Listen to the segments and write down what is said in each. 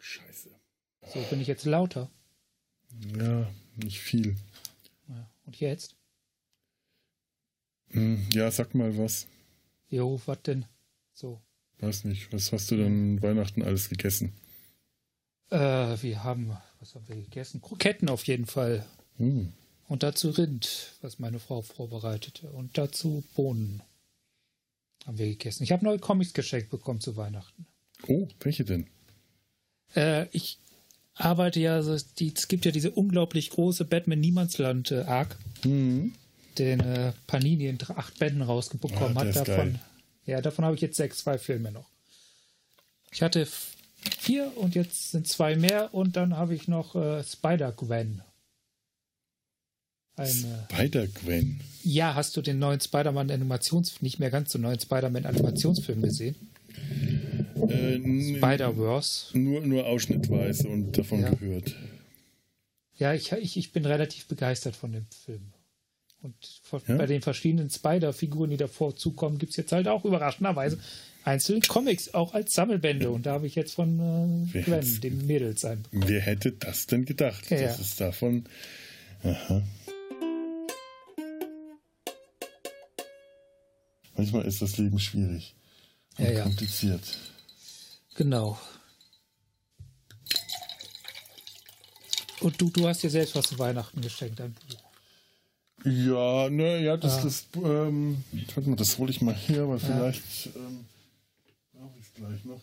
Scheiße. So, bin ich jetzt lauter? Ja, nicht viel. Und jetzt? Hm, Ja, sag mal was. Jo, was denn? So. Weiß nicht. Was hast du denn Weihnachten alles gegessen? Äh, wir haben, was haben wir gegessen? Kroketten auf jeden Fall. Hm. Und dazu Rind, was meine Frau vorbereitete. Und dazu Bohnen haben wir gegessen. Ich habe neue Comics geschenkt bekommen zu Weihnachten. Oh, welche denn? Äh, ich arbeite ja, also die, es gibt ja diese unglaublich große Batman Niemandsland äh, Arc, Hm. den äh, Panini in acht Bänden rausbekommen Ah, hat. Davon, ja, davon habe ich jetzt sechs, zwei Filme noch. Ich hatte vier und jetzt sind zwei mehr und dann habe ich noch äh, Spider-Gwen. Äh, Spider-Gwen. ja, hast du den neuen Spider-Man Animations, nicht mehr ganz so neuen Spider-Man Animationsfilm gesehen? Äh, Spider-Verse. nur, nur ausschnittweise und davon Ja. gehört. Ja, ich, ich, ich bin relativ begeistert von dem Film. Und von, Ja? bei den verschiedenen Spider-Figuren, die davor zukommen, gibt es jetzt halt auch überraschenderweise einzelne Comics, auch als Sammelbände. Und da habe ich jetzt von äh, hätt's- dem Mädels, ein. Wer hätte das denn gedacht? Ja, Das ja. ist davon. Aha. Manchmal ist das Leben schwierig und Ja, ja. kompliziert. Genau. Und du, du hast dir selbst was zu Weihnachten geschenkt, ein Buch. Ja, ne, ja, das, Ah. das, ähm, warte mal, das hole ich mal her, weil vielleicht ähm, gleich noch.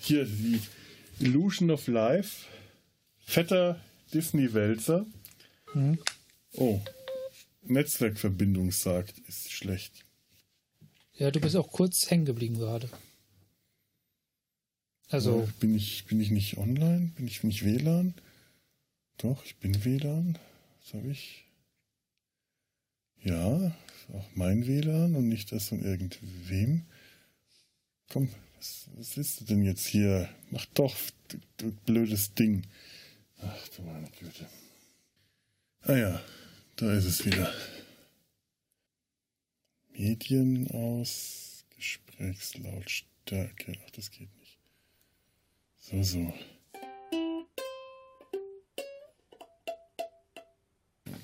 Hier, die Illusion of Life, fetter Disney-Wälzer. Mhm. Oh, Netzwerkverbindung sagt, ist schlecht. Ja, du bist auch kurz hängen geblieben gerade. Also, Äh, bin, ich, bin ich nicht online? Bin ich nicht WLAN? Doch, ich bin WLAN. Was habe ich? Ja, auch mein WLAN und nicht das von irgendwem. Komm, was, was willst du denn jetzt hier? Mach doch, du, du blödes Ding. Ach du meine Güte. Ah ja, da ist es wieder. Medien aus, Gesprächslautstärke. Ach, das geht nicht. So, so.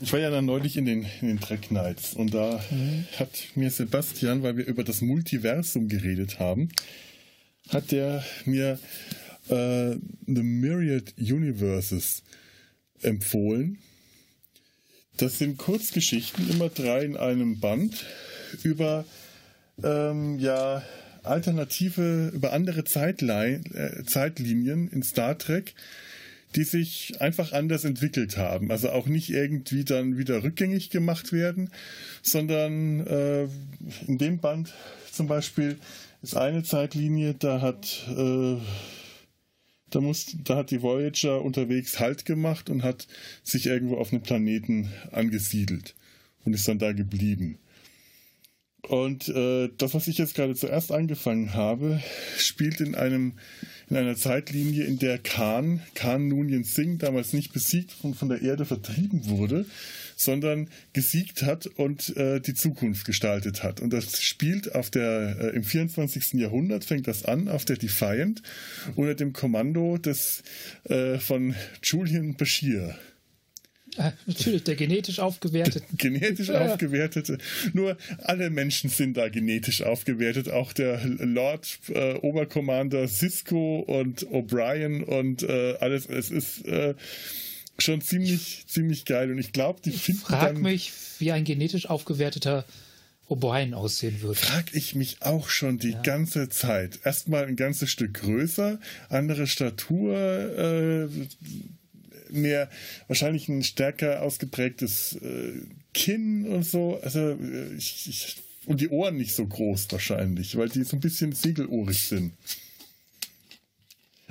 Ich war ja dann neulich in den, in den Track Nights und da hat mir Sebastian, weil wir über das Multiversum geredet haben, hat der mir äh, The Myriad Universes empfohlen. Das sind Kurzgeschichten, immer drei in einem Band, über ähm, ja, alternative, über andere Zeitlein, äh, Zeitlinien in Star Trek, die sich einfach anders entwickelt haben. Also auch nicht irgendwie dann wieder rückgängig gemacht werden, sondern äh, in dem Band zum Beispiel ist eine Zeitlinie, da hat äh, da, muss, da hat die Voyager unterwegs Halt gemacht und hat sich irgendwo auf einem Planeten angesiedelt und ist dann da geblieben. Und äh, das, was ich jetzt gerade zuerst angefangen habe, spielt in einem in einer Zeitlinie, in der Khan, Khan Noonien Singh, damals nicht besiegt und von der Erde vertrieben wurde, sondern gesiegt hat und äh, die Zukunft gestaltet hat. Und das spielt auf der äh, im 24. Jahrhundert fängt das an auf der Defiant unter dem Kommando des äh, von Julian Bashir äh, natürlich, der genetisch aufgewertet. genetisch Ja. aufgewertete. Nur alle Menschen sind da genetisch aufgewertet. Auch der Lord äh, Oberkommander Cisco und O'Brien und äh, alles. Es ist äh, schon ziemlich, ziemlich geil. Und ich glaube, die finden Frag dann. mich, wie ein genetisch aufgewerteter O'Brien aussehen würde. Frag ich mich auch schon die ganze Zeit. Erstmal ein ganzes Stück größer, andere Statur, äh, mehr, wahrscheinlich ein stärker ausgeprägtes äh, Kinn und so. Also, äh, ich, ich, und die Ohren nicht so groß wahrscheinlich, weil die so ein bisschen segelohrig sind.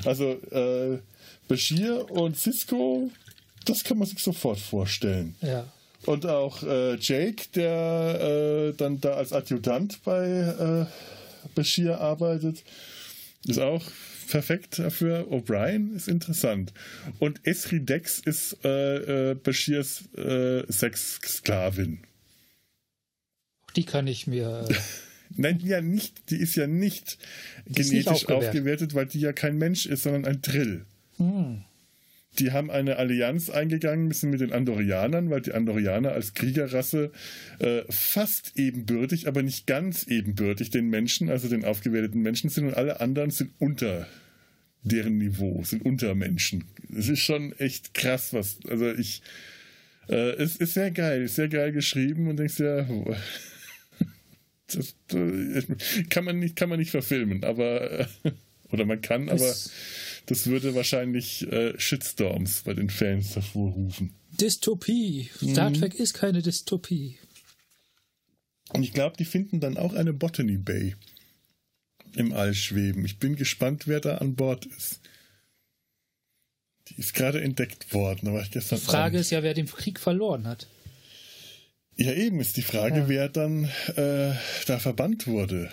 Also, äh, Bashir und Cisco, das kann man sich sofort vorstellen. Ja. Und auch äh, Jake, der äh, dann da als Adjutant bei äh, Bashir arbeitet, ist auch perfekt dafür. O'Brien ist interessant. Und Esri Dex ist äh, äh, Bashirs äh, Sexsklavin. Die kann ich mir. Äh, Nein, ja nicht. Die ist ja nicht genetisch nicht aufgewertet. aufgewertet. weil die ja kein Mensch ist, sondern ein Drill. Hm. Die haben eine Allianz eingegangen müssen mit den Andorianern, weil die Andorianer als Kriegerrasse äh, fast ebenbürtig, aber nicht ganz ebenbürtig den Menschen, also den aufgewerteten Menschen sind und alle anderen sind unter deren Niveau, sind Untermenschen. Es ist schon echt krass, was, also ich, äh, es ist sehr geil, sehr geil geschrieben und denkst ja, das, das, kann man nicht, kann man nicht verfilmen, aber, äh, oder man kann, aber das würde wahrscheinlich äh, Shitstorms bei den Fans hervorrufen. Dystopie. Star mhm. Trek ist keine Dystopie. Und ich glaube, die finden dann auch eine Botany Bay im All schweben. Ich bin gespannt, wer da an Bord ist. Die ist gerade entdeckt worden, aber ich gestern. Die Frage ist ja, wer den Krieg verloren hat. Ja, eben ist die Frage, ja. wer dann äh, da verbannt wurde.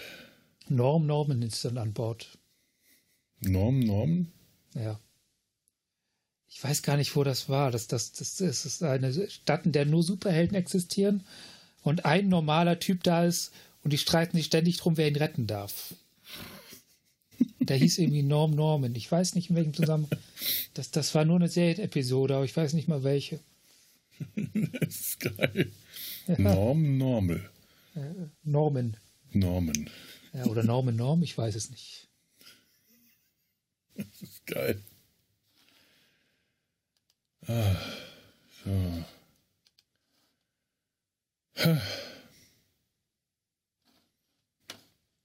Norm Norman ist dann an Bord. Norm Norman? Ja. Ich weiß gar nicht, wo das war. Das, das, das, das ist eine Stadt, in der nur Superhelden existieren und ein normaler Typ da ist und die streiten sich ständig drum, wer ihn retten darf. Der hieß irgendwie Norm Norman. Ich weiß nicht, in welchem Zusammenhang. Das, das war nur eine Serienepisode, aber ich weiß nicht mal welche. Das ist geil. Ja. Norm Normal. Äh, Norman. Norman. Ja, oder Norman Norm, ich weiß es nicht. Das ist geil. Ah, so.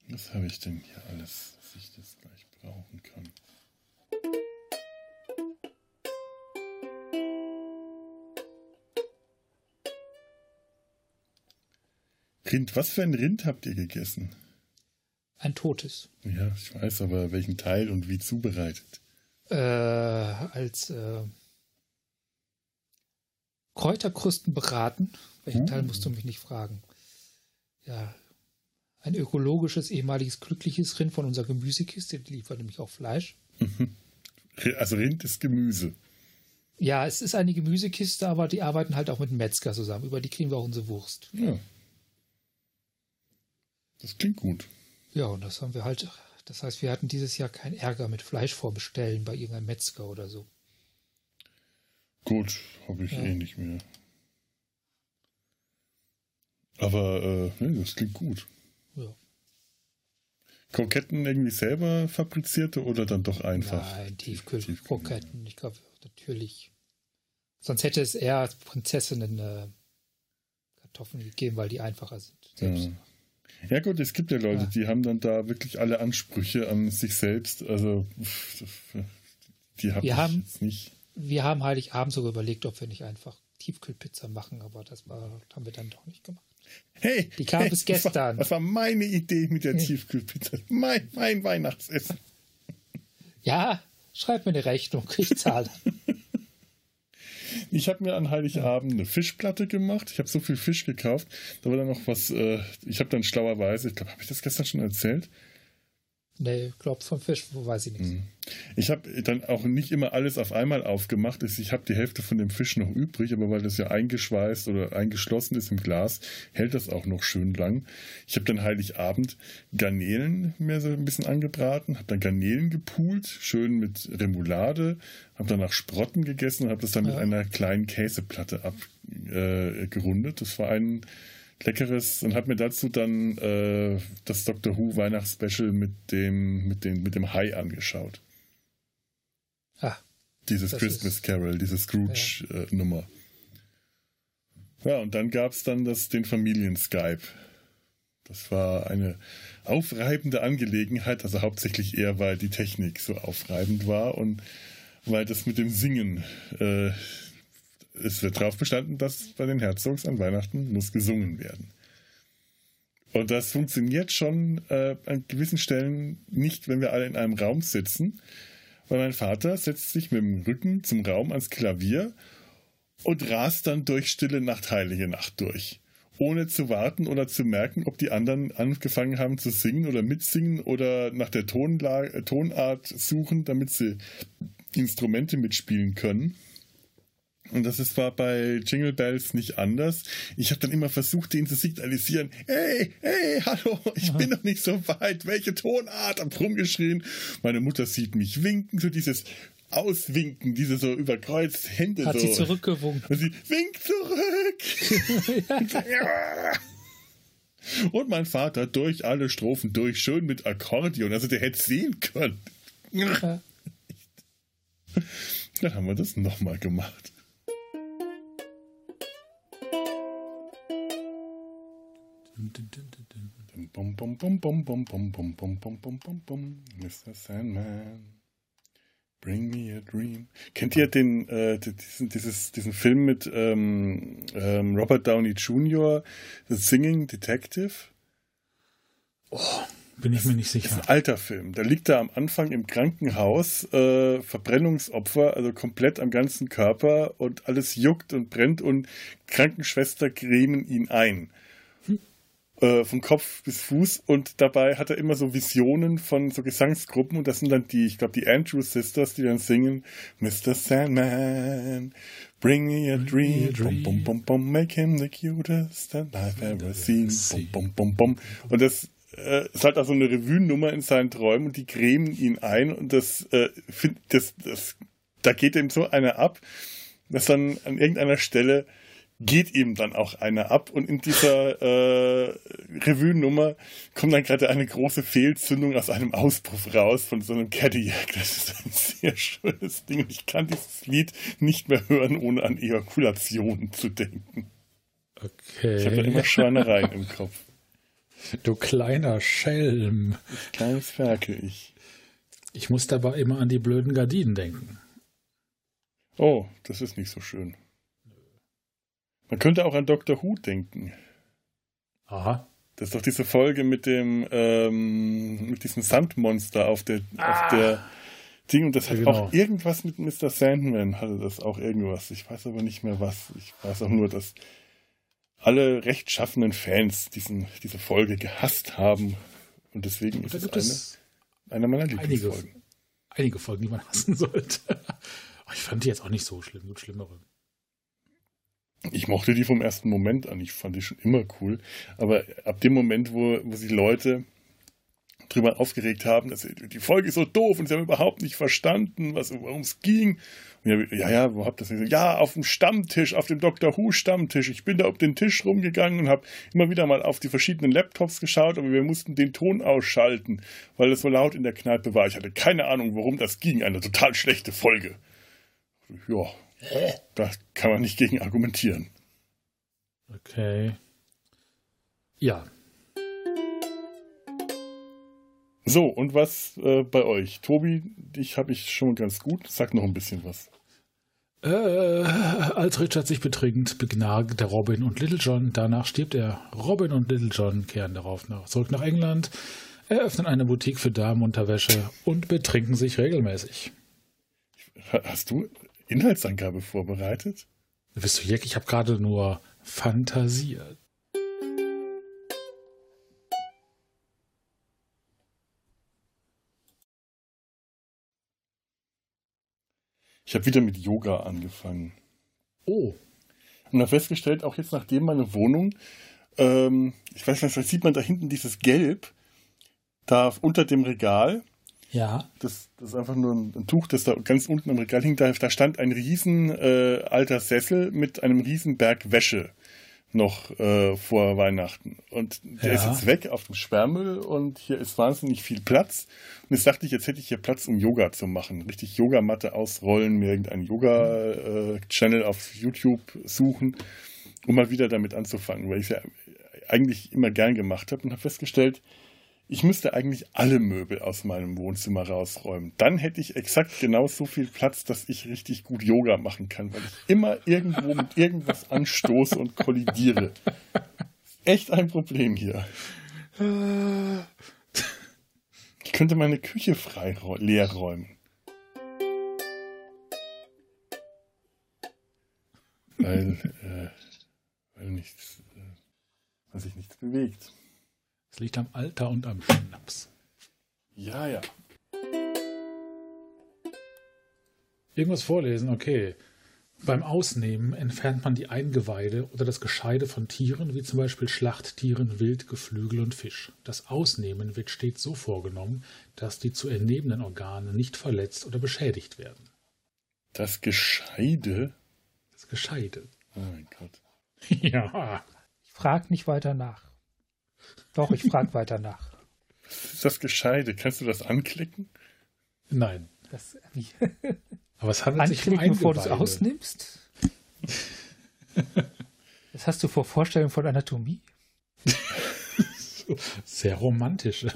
Was habe ich denn hier alles, dass ich das gleich brauchen kann? Rind, was für ein Rind habt ihr gegessen? Ein totes. Ja, ich weiß, aber welchen Teil und wie zubereitet? Äh, als äh, Kräuterkrusten beraten. Welchen hm. Teil musst du mich nicht fragen? Ja, ein ökologisches, ehemaliges, glückliches Rind von unserer Gemüsekiste. Die liefert nämlich auch Fleisch. Also Rind ist Gemüse. Ja, es ist eine Gemüsekiste, aber die arbeiten halt auch mit Metzger zusammen. Über die kriegen wir auch unsere Wurst. Ja. Das klingt gut. Ja, und das haben wir halt. Das heißt, wir hatten dieses Jahr keinen Ärger mit Fleisch vorbestellen bei irgendeinem Metzger oder so. Gut, habe ich ja. eh nicht mehr. Aber äh, nee, das klingt gut. Ja. Kroketten irgendwie selber fabrizierte oder dann doch einfach? Nein, Tiefkühlkroketten. Ich glaube, natürlich. Sonst hätte es eher als Prinzessinnen äh, Kartoffeln gegeben, weil die einfacher sind. Ja. Ja gut, es gibt ja Leute, ja. die haben dann da wirklich alle Ansprüche an sich selbst. Also die hab wir haben jetzt nicht. Wir haben Heiligabend sogar überlegt, ob wir nicht einfach Tiefkühlpizza machen, aber das war, haben wir dann doch nicht gemacht. Hey, die kam hey, bis gestern. Das war, das war, meine Idee mit der Tiefkühlpizza. Mein, mein Weihnachtsessen. Ja, schreib mir eine Rechnung, ich zahle. Ich habe mir an Heiligabend eine Fischplatte gemacht. Ich habe so viel Fisch gekauft. Da war dann noch was, äh, ich habe dann schlauerweise, ich glaube, habe ich das gestern schon erzählt? Nee, glaube vom Fisch, wo weiß ich nicht. Mhm. Ich habe dann auch nicht immer alles auf einmal aufgemacht. Ich habe die Hälfte von dem Fisch noch übrig, aber weil das ja eingeschweißt oder eingeschlossen ist im Glas, hält das auch noch schön lang. Ich habe dann Heiligabend Garnelen mir so ein bisschen angebraten, habe dann Garnelen gepult, schön mit Remoulade, habe danach Sprotten gegessen und habe das dann ja. mit einer kleinen Käseplatte abgerundet. Äh, das war ein Leckeres und habe mir dazu dann äh, das Doctor Who Weihnachtsspecial mit dem, mit, dem, mit dem Hai angeschaut. Ah. Dieses Christmas Carol, diese Scrooge-Nummer. Ja. Äh, ja. und dann gab es dann das, den Familien-Skype. Das war eine aufreibende Angelegenheit, also hauptsächlich eher, weil die Technik so aufreibend war und weil das mit dem Singen äh, es wird darauf bestanden, dass bei den Herzogs an Weihnachten muss gesungen werden. Und das funktioniert schon äh, an gewissen Stellen nicht, wenn wir alle in einem Raum sitzen, weil mein Vater setzt sich mit dem Rücken zum Raum ans Klavier und rast dann durch Stille Nacht, Heilige Nacht durch. ohne zu warten oder zu merken, ob die anderen angefangen haben zu singen oder mitsingen oder nach der Tonart suchen, damit sie Instrumente mitspielen können. Und das ist, war bei Jingle Bells nicht anders. Ich habe dann immer versucht, den zu signalisieren. Hey, hey, hallo, ich bin noch nicht so weit. Welche Tonart? Hab rumgeschrien. Meine Mutter sieht mich winken, so dieses Auswinken, diese so überkreuzt Hände. Hat so. sie zurückgewunken. Und sie winkt zurück. Und mein Vater durch alle Strophen durch, schön mit Akkordeon. Also der hätte sehen können. Ja. Dann haben wir das nochmal gemacht. Bum, bum, bum, bum, bum, bum, bum, bum, bum, bum, bum, bum. Mr. Sandman. Bring me a dream. Kennt ihr den, äh, diesen, dieses, diesen Film mit ähm, ähm, Robert Downey Jr., The Singing Detective? Bin ich mir nicht Das ist sicher. ein alter Film. Da liegt er am Anfang im Krankenhaus, äh, Verbrennungsopfer, also komplett am ganzen Körper und alles juckt und brennt und Krankenschwester cremen ihn ein. Äh, von Kopf bis Fuß und dabei hat er immer so Visionen von so Gesangsgruppen und das sind dann die, ich glaube, die Andrew Sisters, die dann singen Mr. Sandman, bring me a dream, bum, bum, bum, bum, make him the cutest that I've ever seen, bum, bum, bum, bum. Und das äh, ist halt auch so eine Revue-Nummer in seinen Träumen und die cremen ihn ein und das, äh, find, das, das, da geht ihm so einer ab, dass dann an irgendeiner Stelle geht ihm dann auch einer ab und in dieser äh, Revue-Nummer kommt dann gerade eine große Fehlzündung aus einem Auspuff raus von so einem Cadillac. Das ist ein sehr schönes Ding und ich kann dieses Lied nicht mehr hören, ohne an Ejakulationen zu denken. Ich habe da Okay. immer Schweinereien im Kopf. Du kleiner Schelm. Kleines Ferkel, ich. Ich muss dabei immer an die blöden Gardinen denken. Oh, das ist nicht so schön. Man könnte auch an Dr. Who denken. Aha. Das ist doch diese Folge mit dem, ähm, mit diesem Sandmonster auf der, auf der Ding. Und das hat Ja, genau. auch irgendwas mit Mr. Sandman, hatte das auch irgendwas. Ich weiß aber nicht mehr was. Ich weiß auch nur, dass alle rechtschaffenen Fans diesen, diese Folge gehasst haben. Und deswegen ist es eine, es eine meiner einige, Lieblingsfolgen. einige Folgen, die man hassen sollte. Ich fand die jetzt auch nicht so schlimm. Gibt schlimmere. Ich mochte die vom ersten Moment an. Ich fand die schon immer cool. Aber ab dem Moment, wo, wo sich Leute drüber aufgeregt haben, dass die Folge ist so doof und sie haben überhaupt nicht verstanden, worum es ging. Und ja, ja, wo habt ihr das nicht? Ja, auf dem Stammtisch, auf dem Dr. Who Stammtisch. Ich bin da auf den Tisch rumgegangen und habe immer wieder mal auf die verschiedenen Laptops geschaut, aber wir mussten den Ton ausschalten, weil es so laut in der Kneipe war. Ich hatte keine Ahnung, worum das ging. Eine total schlechte Folge. Ja, da kann man nicht gegen argumentieren. Okay. Ja. So, und was äh, bei euch? Tobi, dich habe ich schon ganz gut. Sag noch ein bisschen was. Äh, als Richard sich betrinkt, begnagt der Robin und Little John. Danach stirbt er. Robin und Little John kehren darauf nach, zurück nach England, eröffnen eine Boutique für Damenunterwäsche und betrinken sich regelmäßig. Ha- Hast du Inhaltsangabe vorbereitet? Wisst du, Jack, ich habe gerade nur fantasiert. Ich habe wieder mit Yoga angefangen. Oh, Und habe festgestellt, auch jetzt nachdem meine Wohnung, ähm, ich weiß nicht, vielleicht sieht man da hinten dieses Gelb, da unter dem Regal, ja. das, das ist einfach nur ein, ein Tuch, das da ganz unten am Regal hing, da, da stand ein riesen äh, alter Sessel mit einem riesen Berg Wäsche noch äh, vor Weihnachten. Und der Ja. ist jetzt weg auf dem Sperrmüll und hier ist wahnsinnig viel Platz. Und jetzt dachte ich, jetzt hätte ich hier Platz, um Yoga zu machen. Richtig Yogamatte ausrollen, mir irgendeinen Yoga-Channel auf YouTube suchen, um mal wieder damit anzufangen, weil ich es ja eigentlich immer gern gemacht habe und habe festgestellt, ich müsste eigentlich alle Möbel aus meinem Wohnzimmer rausräumen. Dann hätte ich exakt genau so viel Platz, dass ich richtig gut Yoga machen kann, weil ich immer irgendwo mit irgendwas anstoße und kollidiere. Echt ein Problem hier. Ich könnte meine Küche frei leer räumen. Weil, äh, weil nichts. Äh, weil sich nichts bewegt. Es liegt am Alter und am Schnaps. Ja, ja. Irgendwas vorlesen, okay. Beim Ausnehmen entfernt man die Eingeweide oder das Gescheide von Tieren, wie zum Beispiel Schlachttieren, Wild, Geflügel und Fisch. Das Ausnehmen wird stets so vorgenommen, dass die zu entnehmenden Organe nicht verletzt oder beschädigt werden. Das Gescheide? Das Gescheide. Oh mein Gott. ja. Ich frage nicht weiter nach. Doch, ich frage weiter nach. Ist das Gescheide? Kannst du das anklicken? Nein. Das, wie? Aber es handelt sich um Anklicken, bevor du es ausnimmst? Was hast du vor Vorstellungen von Anatomie? Sehr romantische.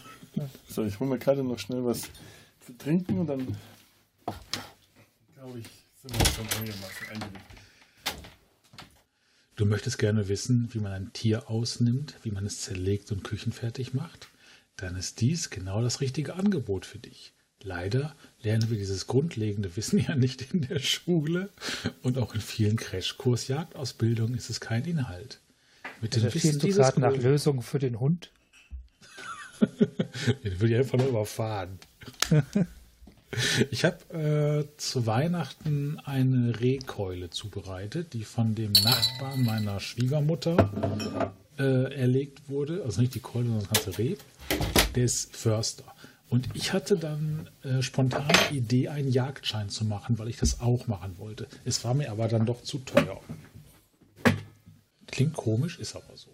So, ich hole mir gerade noch schnell was zu trinken und dann glaube ich, sind wir schon einigermaßen eingerichtet. Du möchtest gerne wissen, wie man ein Tier ausnimmt, wie man es zerlegt und küchenfertig macht? Dann ist dies genau das richtige Angebot für dich. Leider lernen wir dieses grundlegende Wissen ja nicht in der Schule und auch in vielen Crashkurs Jagdausbildung ist es kein Inhalt. Mit dem Wissen du gerade nach Lösungen für den Hund? Den will ich einfach nur überfahren. Ich habe äh, zu Weihnachten eine Rehkeule zubereitet, die von dem Nachbarn meiner Schwiegermutter äh, erlegt wurde. Also nicht die Keule, sondern das ganze Reh. Der ist Förster. Und ich hatte dann äh, spontan die Idee, einen Jagdschein zu machen, weil ich das auch machen wollte. Es war mir aber dann doch zu teuer. Klingt komisch, ist aber so.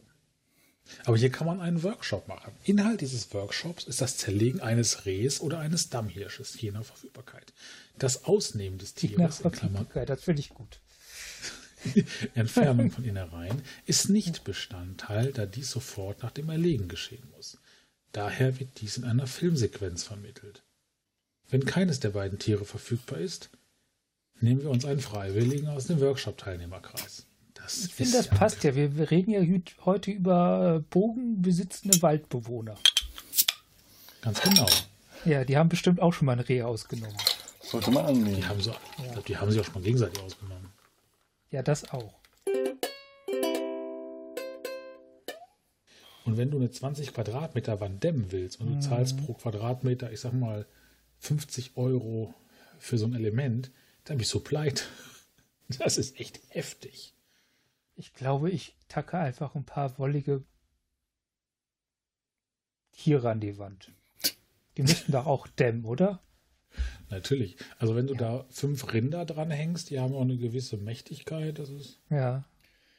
Aber hier kann man einen Workshop machen. Inhalt dieses Workshops ist das Zerlegen eines Rehs oder eines Dammhirsches, je nach Verfügbarkeit. Das Ausnehmen des Tieres, in Klammern das finde ich gut. Entfernung von Innereien, ist nicht Bestandteil, da dies sofort nach dem Erlegen geschehen muss. Daher wird dies in einer Filmsequenz vermittelt. Wenn keines der beiden Tiere verfügbar ist, nehmen wir uns einen Freiwilligen aus dem Workshop-Teilnehmerkreis. Das Ich finde, das passt ja. Wir, wir reden ja heute über äh, bogenbesitzende Waldbewohner. Ganz genau. Ja, die haben bestimmt auch schon mal ein Reh ausgenommen. Sollte man annehmen. Die haben, sie, ich glaub, die haben sie auch schon mal gegenseitig ausgenommen. Ja, das auch. Und wenn du eine 20 Quadratmeter Wand dämmen willst und du zahlst pro Quadratmeter, ich sag mal, 50 Euro für so ein Element, dann bist du pleite. Das ist echt heftig. Ich glaube, ich tacke einfach ein paar wollige Tiere an die Wand. Die müssten doch auch dämmen, oder? Natürlich. Also wenn du da fünf Rinder dran hängst, die haben auch eine gewisse Mächtigkeit. Das ist Ja.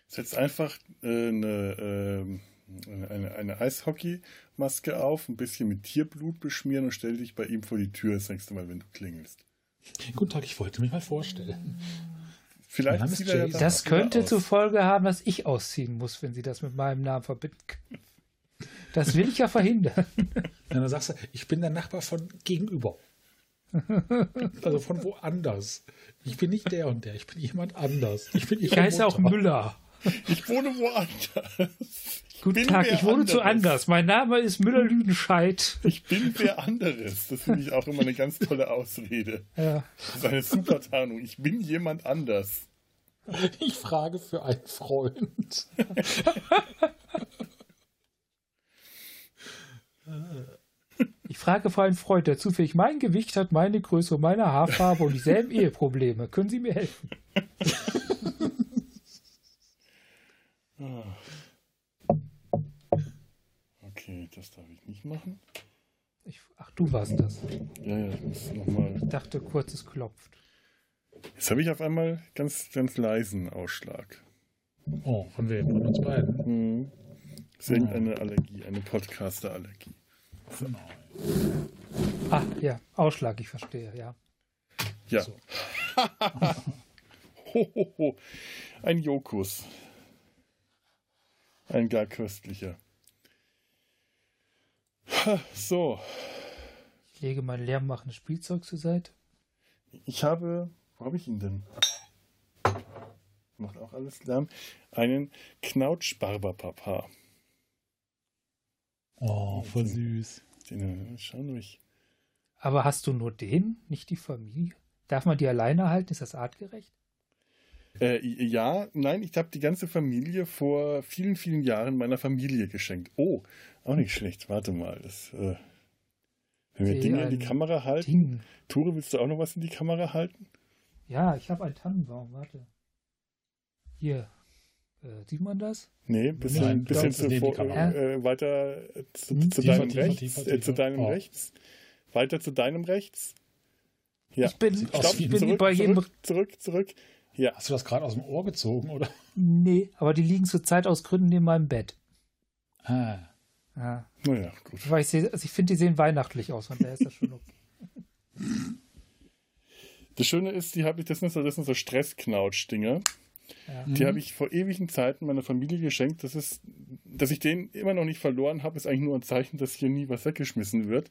Setz einfach äh, eine, ähm, eine, eine, eine Eishockeymaske auf, ein bisschen mit Tierblut beschmieren und stell dich bei ihm vor die Tür das nächste Mal, wenn du klingelst. Guten Tag, ich wollte mich mal vorstellen. Vielleicht ist Jay. dann Das auch könnte aus. zur Folge haben, dass ich ausziehen muss, wenn sie das mit meinem Namen verbinden können. Das will ich ja verhindern. Ja, dann sagst du, ich bin der Nachbar von gegenüber. Also von woanders. Ich bin nicht der und der, ich bin jemand anders. Ich bin Ich heiße auch Mutter. Müller. Ich wohne woanders. Guten bin Tag, ich wohne zu anderes. anders. Mein Name ist Müller-Lüdenscheid. Ich bin wer anderes. Das finde ich auch immer eine ganz tolle Ausrede. Ja. Das ist eine super Tarnung. Ich bin jemand anders. Ich frage für einen Freund. Ich frage für einen Freund, der zufällig mein Gewicht hat, meine Größe, meine Haarfarbe und dieselben Eheprobleme. Können Sie mir helfen? Okay, das darf ich nicht machen. Ich, ach, du warst das. Ja, ja, ich muss nochmal. Ich dachte, kurz es klopft. Jetzt habe ich auf einmal ganz, ganz leisen Ausschlag. Oh, von wem? Von uns beiden. Hm. Das ist irgendeine Allergie, eine Podcaster-Allergie. Genau. Ah, ja, Ausschlag, ich verstehe, ja. Ja. So. Ho, ho, ho. Ein Jokus. Ein gar köstlicher. Ha, So, Ich lege mein leermachendes Spielzeug zur Seite. ich habe, wo habe ich ihn denn? Macht auch alles Lärm. Einen Knautschbarberpapa. Oh, voll süß. Den äh, schauen euch. Aber hast du nur den, nicht die Familie? Darf man die alleine halten? Ist das artgerecht? Äh, ja, nein, ich habe die ganze Familie vor vielen, vielen Jahren meiner Familie geschenkt. Oh, auch nicht schlecht. Warte mal. Das, äh, wenn wir Dinge in die Kamera halten. Ding. Ture, willst du auch noch was in die Kamera halten? Ja, ich habe einen Tannenbaum, warte. Hier. Äh, sieht man das? Nee, bisschen, Nein, bisschen die zuvor, Kamera. äh, weiter äh, zu, Hm, zu tiefer, deinem tiefer, rechts. tiefer, Äh, zu deinem Oh. rechts. Weiter zu deinem rechts. Ja. Ich bin, aus ich bin zurück, bei jedem. zurück, zurück, zurück. Ja, Hast du das gerade aus dem Ohr gezogen, oder? Nee, aber die liegen zurzeit aus Gründen neben meinem Bett. Ah. Ja. naja, gut. Weil ich, seh- also ich finde, die sehen weihnachtlich aus, von daher ist das schon okay. Das Schöne ist, die habe ich, das sind so, das sind so Stressknautsch-Dinger. Ja. Die habe ich vor ewigen Zeiten meiner Familie geschenkt. Das ist, dass ich den immer noch nicht verloren habe, ist eigentlich nur ein Zeichen, dass hier nie was weggeschmissen wird.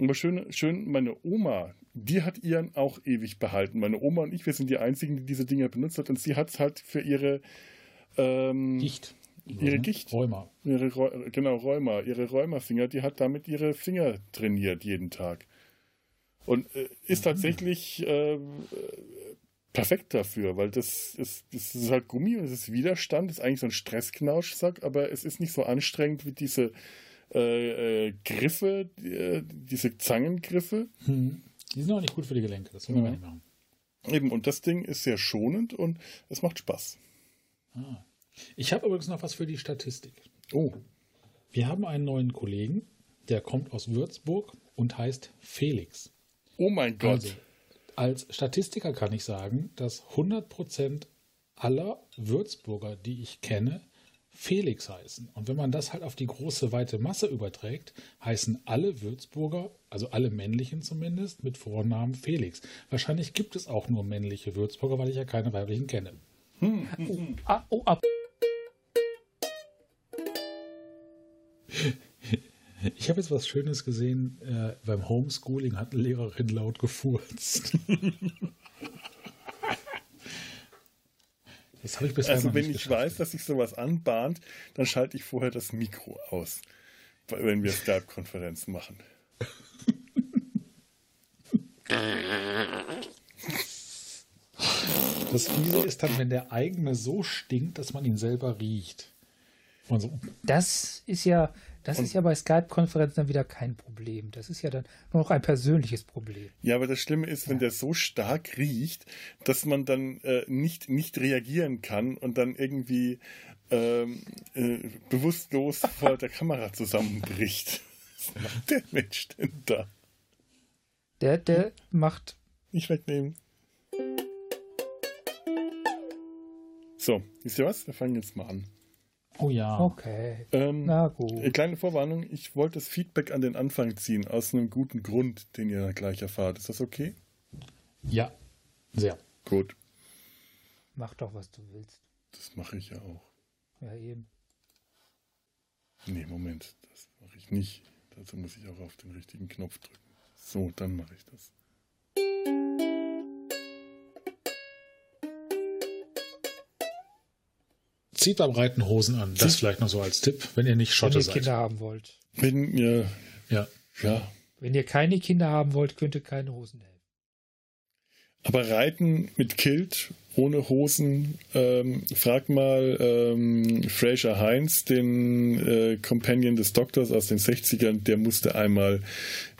Aber schön, schön, meine Oma, die hat ihren auch ewig behalten. Meine Oma und ich, wir sind die einzigen, die diese Dinger benutzt hat. Und sie hat es halt für ihre, ähm, Gicht. Ihre Gicht. Rheuma. ihre genau, Rheuma, ihre Rheumafinger, die hat damit ihre Finger trainiert jeden Tag. Und äh, ist tatsächlich äh, äh, perfekt dafür, weil das ist, das ist halt Gummi und es ist Widerstand, ist eigentlich so ein Stressknauschsack, aber es ist nicht so anstrengend wie diese äh, äh, Griffe, die, äh, diese Zangengriffe. Hm. Die sind auch nicht gut für die Gelenke, das wollen wir Mhm. nicht machen. Eben, und das Ding ist sehr schonend und es macht Spaß. Ah. Ich habe übrigens noch was für die Statistik. Oh, Wir haben einen neuen Kollegen, der kommt aus Würzburg und heißt Felix. Oh mein Gott. Also, als Statistiker kann ich sagen, dass 100% aller Würzburger, die ich kenne, Felix heißen. Und wenn man das halt auf die große, weite Masse überträgt, heißen alle Würzburger, also alle männlichen zumindest, mit Vornamen Felix. Wahrscheinlich gibt es auch nur männliche Würzburger, weil ich ja keine weiblichen kenne. Ah, oh, ab. Ich habe jetzt was Schönes gesehen. Äh, beim Homeschooling hat eine Lehrerin laut gefurzt. Das habe ich bisher Also noch wenn nicht ich geschafft. weiß, dass sich sowas anbahnt, dann schalte ich vorher das Mikro aus, wenn wir Skype-Konferenzen machen. Das Fiese ist dann, wenn der eigene so stinkt, dass man ihn selber riecht. Und so, Das ist ja, das ist ja bei Skype-Konferenzen dann wieder kein Problem. Das ist ja dann nur noch ein persönliches Problem. Ja, aber das Schlimme ist, wenn der so stark riecht, dass man dann äh, nicht, nicht reagieren kann und dann irgendwie ähm, äh, bewusstlos vor der Kamera zusammenbricht. Was macht der Mensch denn da? Der, der macht. Nicht wegnehmen. So, wisst ihr was? Wir fangen jetzt mal an. Oh ja. Okay. Ähm, Na Äh, gut. Kleine Vorwarnung, ich wollte das Feedback an den Anfang ziehen, aus einem guten Grund, den ihr dann gleich erfahrt. Ist das okay? Ja, sehr. Gut, Mach doch, was du willst. das mache ich ja auch. Ja, eben. Nee, Moment, das mache ich nicht. Dazu muss ich auch auf den richtigen Knopf drücken. So, dann mache ich das. Zieht beim Reiten Hosen an. Das vielleicht noch so als Tipp, wenn ihr nicht Wenn Schotte ihr seid. Kinder haben wollt. Wenn ihr, Ja. ja, Wenn ihr keine Kinder haben wollt, könnt ihr keine Hosen helfen. aber Reiten mit Kilt, ohne Hosen, ähm, frag mal ähm, Fraser Heinz, den äh, Companion des Doktors aus den 60ern, der musste einmal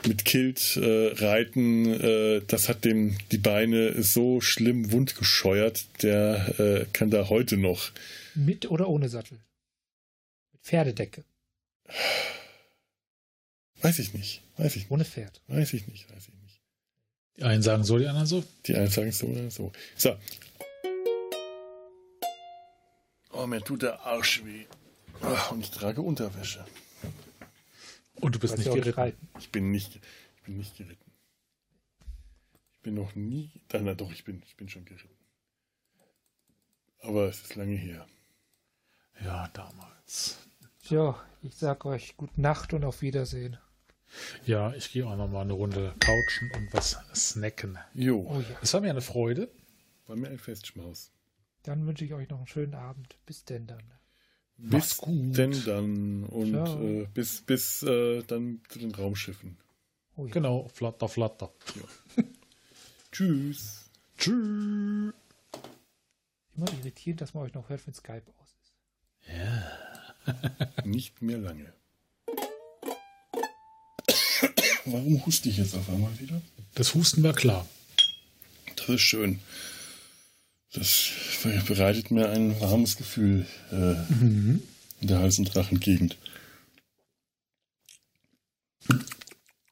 mit Kilt äh, reiten. Äh, das hat dem die Beine so schlimm wundgescheuert, der äh, kann da heute noch. Mit oder ohne Sattel? Mit Pferdedecke. Weiß ich nicht, weiß ich nicht, Ohne Pferd. weiß ich nicht, weiß ich nicht. Die einen sagen so, die anderen so. Die einen sagen so oder so. So. Oh, mir tut der Arsch weh. Und ich trage Unterwäsche. Und du bist nicht geritten. reiten. Ich bin nicht, ich bin nicht geritten. Ich bin noch nie, na, na doch, ich bin, ich bin schon geritten. Aber es ist lange her. Ja, damals. Ja, ich sag euch gute Nacht und auf Wiedersehen. Ja, ich gehe auch noch mal eine Runde couchen und was snacken. Jo, Oh ja. Es war mir eine Freude. war mir ein Festschmaus. Dann wünsche ich euch noch einen schönen Abend. Bis denn dann. Bis gut. denn dann und äh, bis, bis äh, dann zu den Raumschiffen. Oh ja. Genau, flatter, flatter. Tschüss. Tschüss. Nur irritierend, dass man euch noch hört, wenn Skype aus ist. Ja. Nicht mehr lange. Warum huste ich jetzt auf einmal wieder? Das Husten war klar. Das ist schön. Das bereitet mir ein warmes Gefühl äh, mhm. in der Hals- und Drachengegend.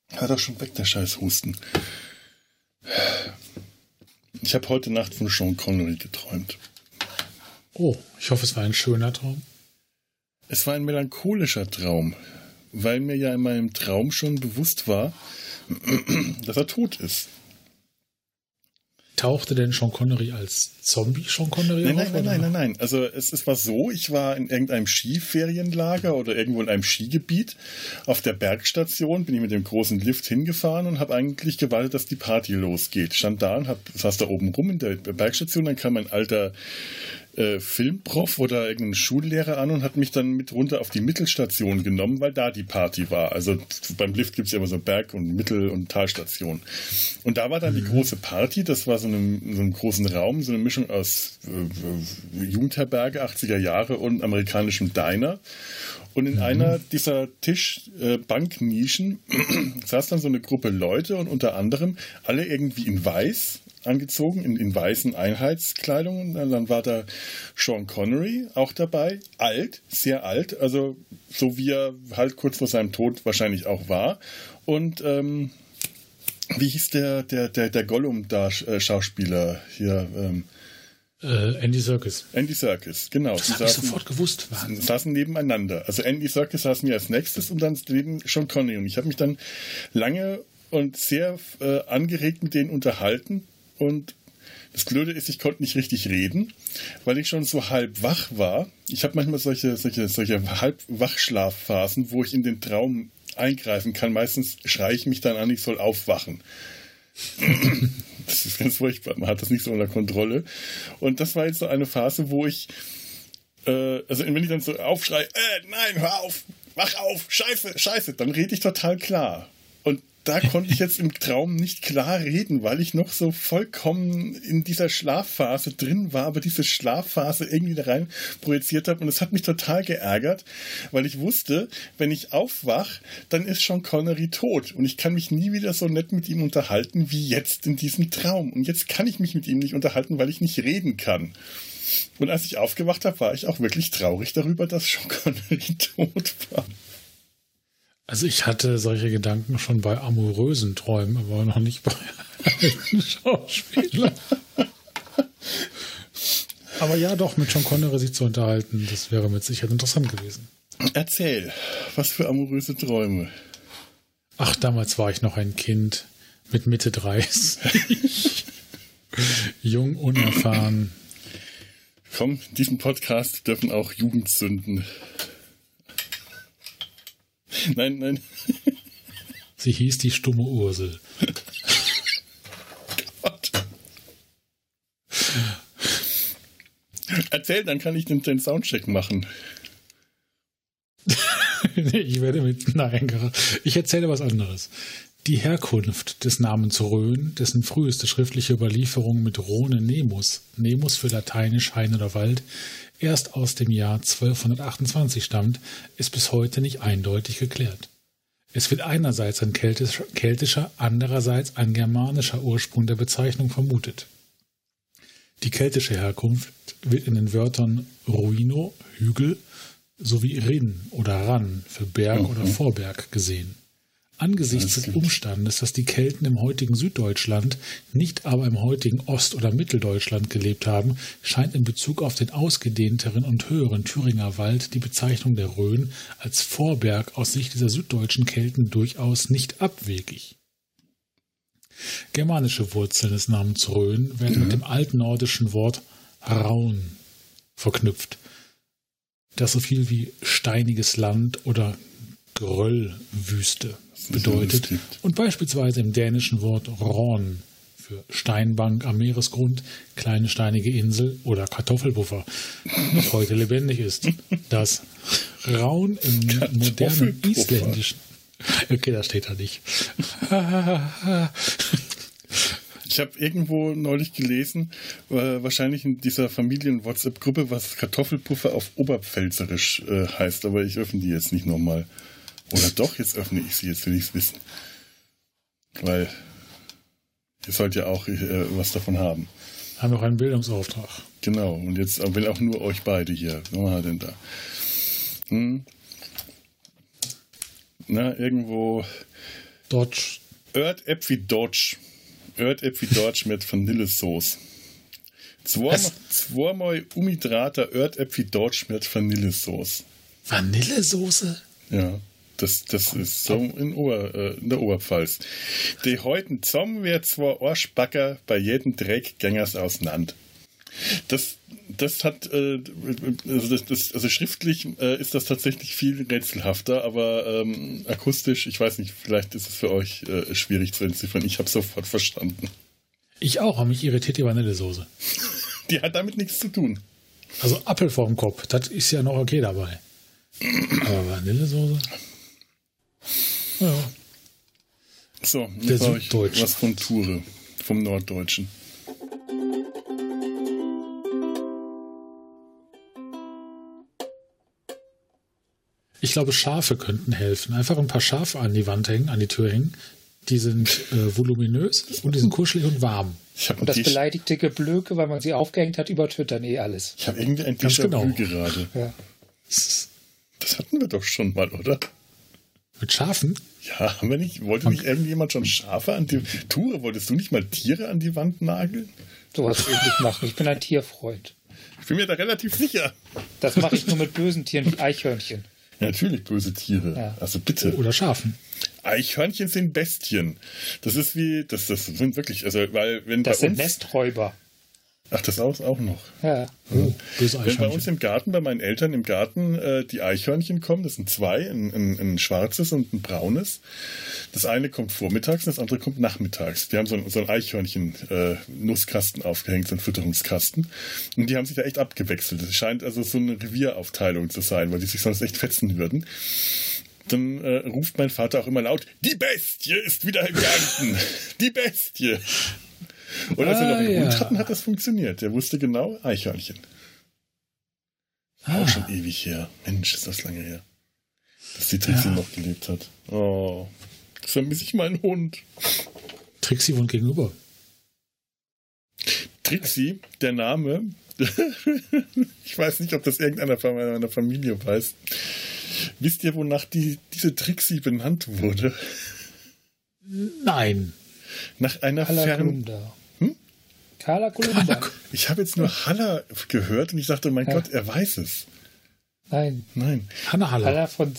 Hör doch schon weg, der scheiß Husten. Ich habe heute Nacht von Sean Connery geträumt. Oh, ich hoffe, es war ein schöner Traum. Es war ein melancholischer Traum, weil mir ja in meinem Traum schon bewusst war, dass er tot ist. Tauchte denn Sean Connery als Zombie Sean Connery nein, auf? Nein, nein, nein, nein, Also es, es war so, ich war in irgendeinem Skiferienlager oder irgendwo in einem Skigebiet. Auf der Bergstation bin ich mit dem großen Lift hingefahren und habe eigentlich gewartet, dass die Party losgeht. Stand da und hab, saß da oben rum in der Bergstation, dann kam ein alter äh, Filmprof oder irgendein Schullehrer an und hat mich dann mit runter auf die Mittelstation genommen, weil da die Party war. Also beim Lift gibt es ja immer so Berg- und Mittel- und Talstation. Und da war dann mhm. die große Party, das war so, eine, so einem großen Raum, so eine Mischung aus äh, Jugendherberge 80er Jahre und amerikanischem Diner. Und in mhm. einer dieser Tischbanknischen äh, saß dann so eine Gruppe Leute und unter anderem alle irgendwie in weiß, angezogen, in, in weißen Einheitskleidungen. Dann war da Sean Connery auch dabei, alt, sehr alt, also so wie er halt kurz vor seinem Tod wahrscheinlich auch war. Und ähm, wie hieß der, der, der, der Gollum-Schauspieler hier? Ähm, Uh, Andy Serkis. Andy Serkis, genau. Das habe ich sofort gewusst. Wahnsinn. saßen nebeneinander. Also Andy Serkis saß mir als nächstes und dann neben Sean Connery. Und ich habe mich dann lange und sehr äh, angeregt mit denen unterhalten, und das Blöde ist, ich konnte nicht richtig reden, weil ich schon so halb wach war. Ich habe manchmal solche, solche, solche halb Wachschlafphasen, wo ich in den Traum eingreifen kann. Meistens schreie ich mich dann an, ich soll aufwachen. das ist ganz furchtbar. Man hat das nicht so unter Kontrolle. Und das war jetzt so eine Phase, wo ich, äh, also wenn ich dann so aufschreie, äh, nein, hör auf, wach auf, scheiße, scheiße, dann rede ich total klar. Da konnte ich jetzt im Traum nicht klar reden, weil ich noch so vollkommen in dieser Schlafphase drin war, aber diese Schlafphase irgendwie da rein projiziert habe. Und es hat mich total geärgert, weil ich wusste, wenn ich aufwach, dann ist Sean Connery tot. Und ich kann mich nie wieder so nett mit ihm unterhalten wie jetzt in diesem Traum. Und jetzt kann ich mich mit ihm nicht unterhalten, weil ich nicht reden kann. Und als ich aufgewacht habe, war ich auch wirklich traurig darüber, dass Sean Connery tot war. Also ich hatte solche Gedanken schon bei amorösen Träumen, aber noch nicht bei einem Schauspieler. aber ja, doch, mit John Connery sich zu unterhalten, das wäre mit Sicherheit interessant gewesen. Erzähl, was für amoröse Träume. Ach, damals war ich noch ein Kind mit Mitte 30. Jung, unerfahren. Komm, in diesem Podcast dürfen auch Jugendsünden Nein, nein. Sie hieß die stumme Ursel. Gott. Erzähl, dann kann ich den, den Soundcheck machen. ich werde mit. Nein, ich erzähle was anderes. Die Herkunft des Namens Rhön, dessen früheste schriftliche Überlieferung mit Rhone Nemus, Nemus für lateinisch Hain oder Wald, erst aus dem Jahr 1228 stammt, ist bis heute nicht eindeutig geklärt. Es wird einerseits ein keltischer, keltischer, andererseits ein germanischer Ursprung der Bezeichnung vermutet. Die keltische Herkunft wird in den Wörtern Ruino, Hügel, sowie Rin oder Ran für Berg mhm. oder Vorberg gesehen. Angesichts des Umstandes, dass die Kelten im heutigen Süddeutschland, nicht aber im heutigen Ost- oder Mitteldeutschland gelebt haben, scheint in Bezug auf den ausgedehnteren und höheren Thüringer Wald die Bezeichnung der Rhön als Vorberg aus Sicht dieser süddeutschen Kelten durchaus nicht abwegig. Germanische Wurzeln des Namens Rhön werden mhm. mit dem altnordischen Wort Raun verknüpft, das so viel wie steiniges Land oder Gröllwüste bedeutet und beispielsweise im dänischen Wort Ron für Steinbank am Meeresgrund, kleine steinige Insel oder Kartoffelbuffer noch heute lebendig ist. Das Raun im modernen Isländischen. Okay, das steht da nicht. Ich habe irgendwo neulich gelesen, äh, wahrscheinlich in dieser Familien-WhatsApp-Gruppe, was Kartoffelpuffer auf Oberpfälzerisch äh, heißt, aber ich öffne die jetzt nicht nochmal. Oder doch, jetzt öffne ich sie, jetzt will ich es wissen. Weil ihr sollt ja auch äh, was davon haben. Haben noch einen Bildungsauftrag. Genau, und jetzt will auch nur euch beide hier. Was machen wir denn da? Hm? Na, irgendwo. Dodge. Erdäpfel Dodge. Erdäpfel Dodge mit Vanillesauce. Zweimal, umhydrater Erdäpfel Dodge mit Vanillesauce. Vanillesoße? Ja, das, das ist so in, Ober, äh, in der Oberpfalz. Die heuten zusammen wird zwar Arschbacker bei jedem Dreck gängers auseinander. Das, das hat, äh, also, das, das, also schriftlich äh, ist das tatsächlich viel rätselhafter, aber ähm, akustisch, ich weiß nicht, vielleicht ist es für euch äh, schwierig zu entziffern. Ich habe sofort verstanden. Ich auch, aber mich irritiert die Vanillesoße. Die hat damit nichts zu tun. Also Apfel vorm Kopf, das ist ja noch okay dabei. Aber Vanillesoße? Ja. So, Der jetzt habe ich Süddeutsche. was von Ture, vom Norddeutschen. Ich glaube, Schafe könnten helfen. Einfach ein paar Schafe an die Wand hängen, an die Tür hängen. Die sind äh, voluminös und die sind kuschelig und warm. Ich habe Und das beleidigte Geblöke, weil man sie aufgehängt hat, übertwittern eh alles. ich hab irgendwie ein Déjà-vu genau. gerade. Ja. Das hatten wir doch schon mal, oder? Mit Schafen? Ja, wir nicht, wollte nicht irgendjemand schon Schafe an die Ture? Wolltest du nicht mal Tiere an die Wand nageln? Sowas will ich nicht machen. Ich bin ein Tierfreund. Ich bin mir da relativ sicher. Das mache ich nur mit bösen Tieren wie Eichhörnchen. Ja, natürlich böse Tiere. Ja. Also bitte. Oder Schafen. Eichhörnchen sind Bestien. Das ist wie, das, das sind wirklich, also, weil, wenn Das sind Nesträuber. Ach, das auch, auch noch. Ja. Oh, böse Wenn bei uns im Garten, bei meinen Eltern im Garten, äh, die Eichhörnchen kommen, das sind zwei, ein, ein, ein schwarzes und ein braunes. Das eine kommt vormittags und das andere kommt nachmittags. Die haben so, ein- so ein Eichhörnchen-Nusskasten aufgehängt, so ein Fütterungskasten. Und die haben sich da echt abgewechselt. Es scheint also so eine Revieraufteilung zu sein, weil die sich sonst echt fetzen würden. Dann äh, ruft mein Vater auch immer laut, die Bestie ist wieder im Garten. Die Bestie. Und als wir noch einen Ah, Hund ja. hatten, hat das funktioniert. Der wusste genau Eichhörnchen. Ah. Auch schon ewig her. Mensch, ist das lange her. Dass die Trixie Ja. noch gelebt hat. Oh, vermisse ich meinen Hund. Trixie wohnt gegenüber. Trixie, der Name, ich weiß nicht, ob das irgendeiner von meiner Familie weiß. Wisst ihr, wonach die, diese Trixie benannt wurde? Nein. Nach einer Fern... Carla Kolumda. Ich habe jetzt nur Haller gehört und ich dachte, mein Ja. Gott, er weiß es. Nein. Nein, Hanna Haller. Carla von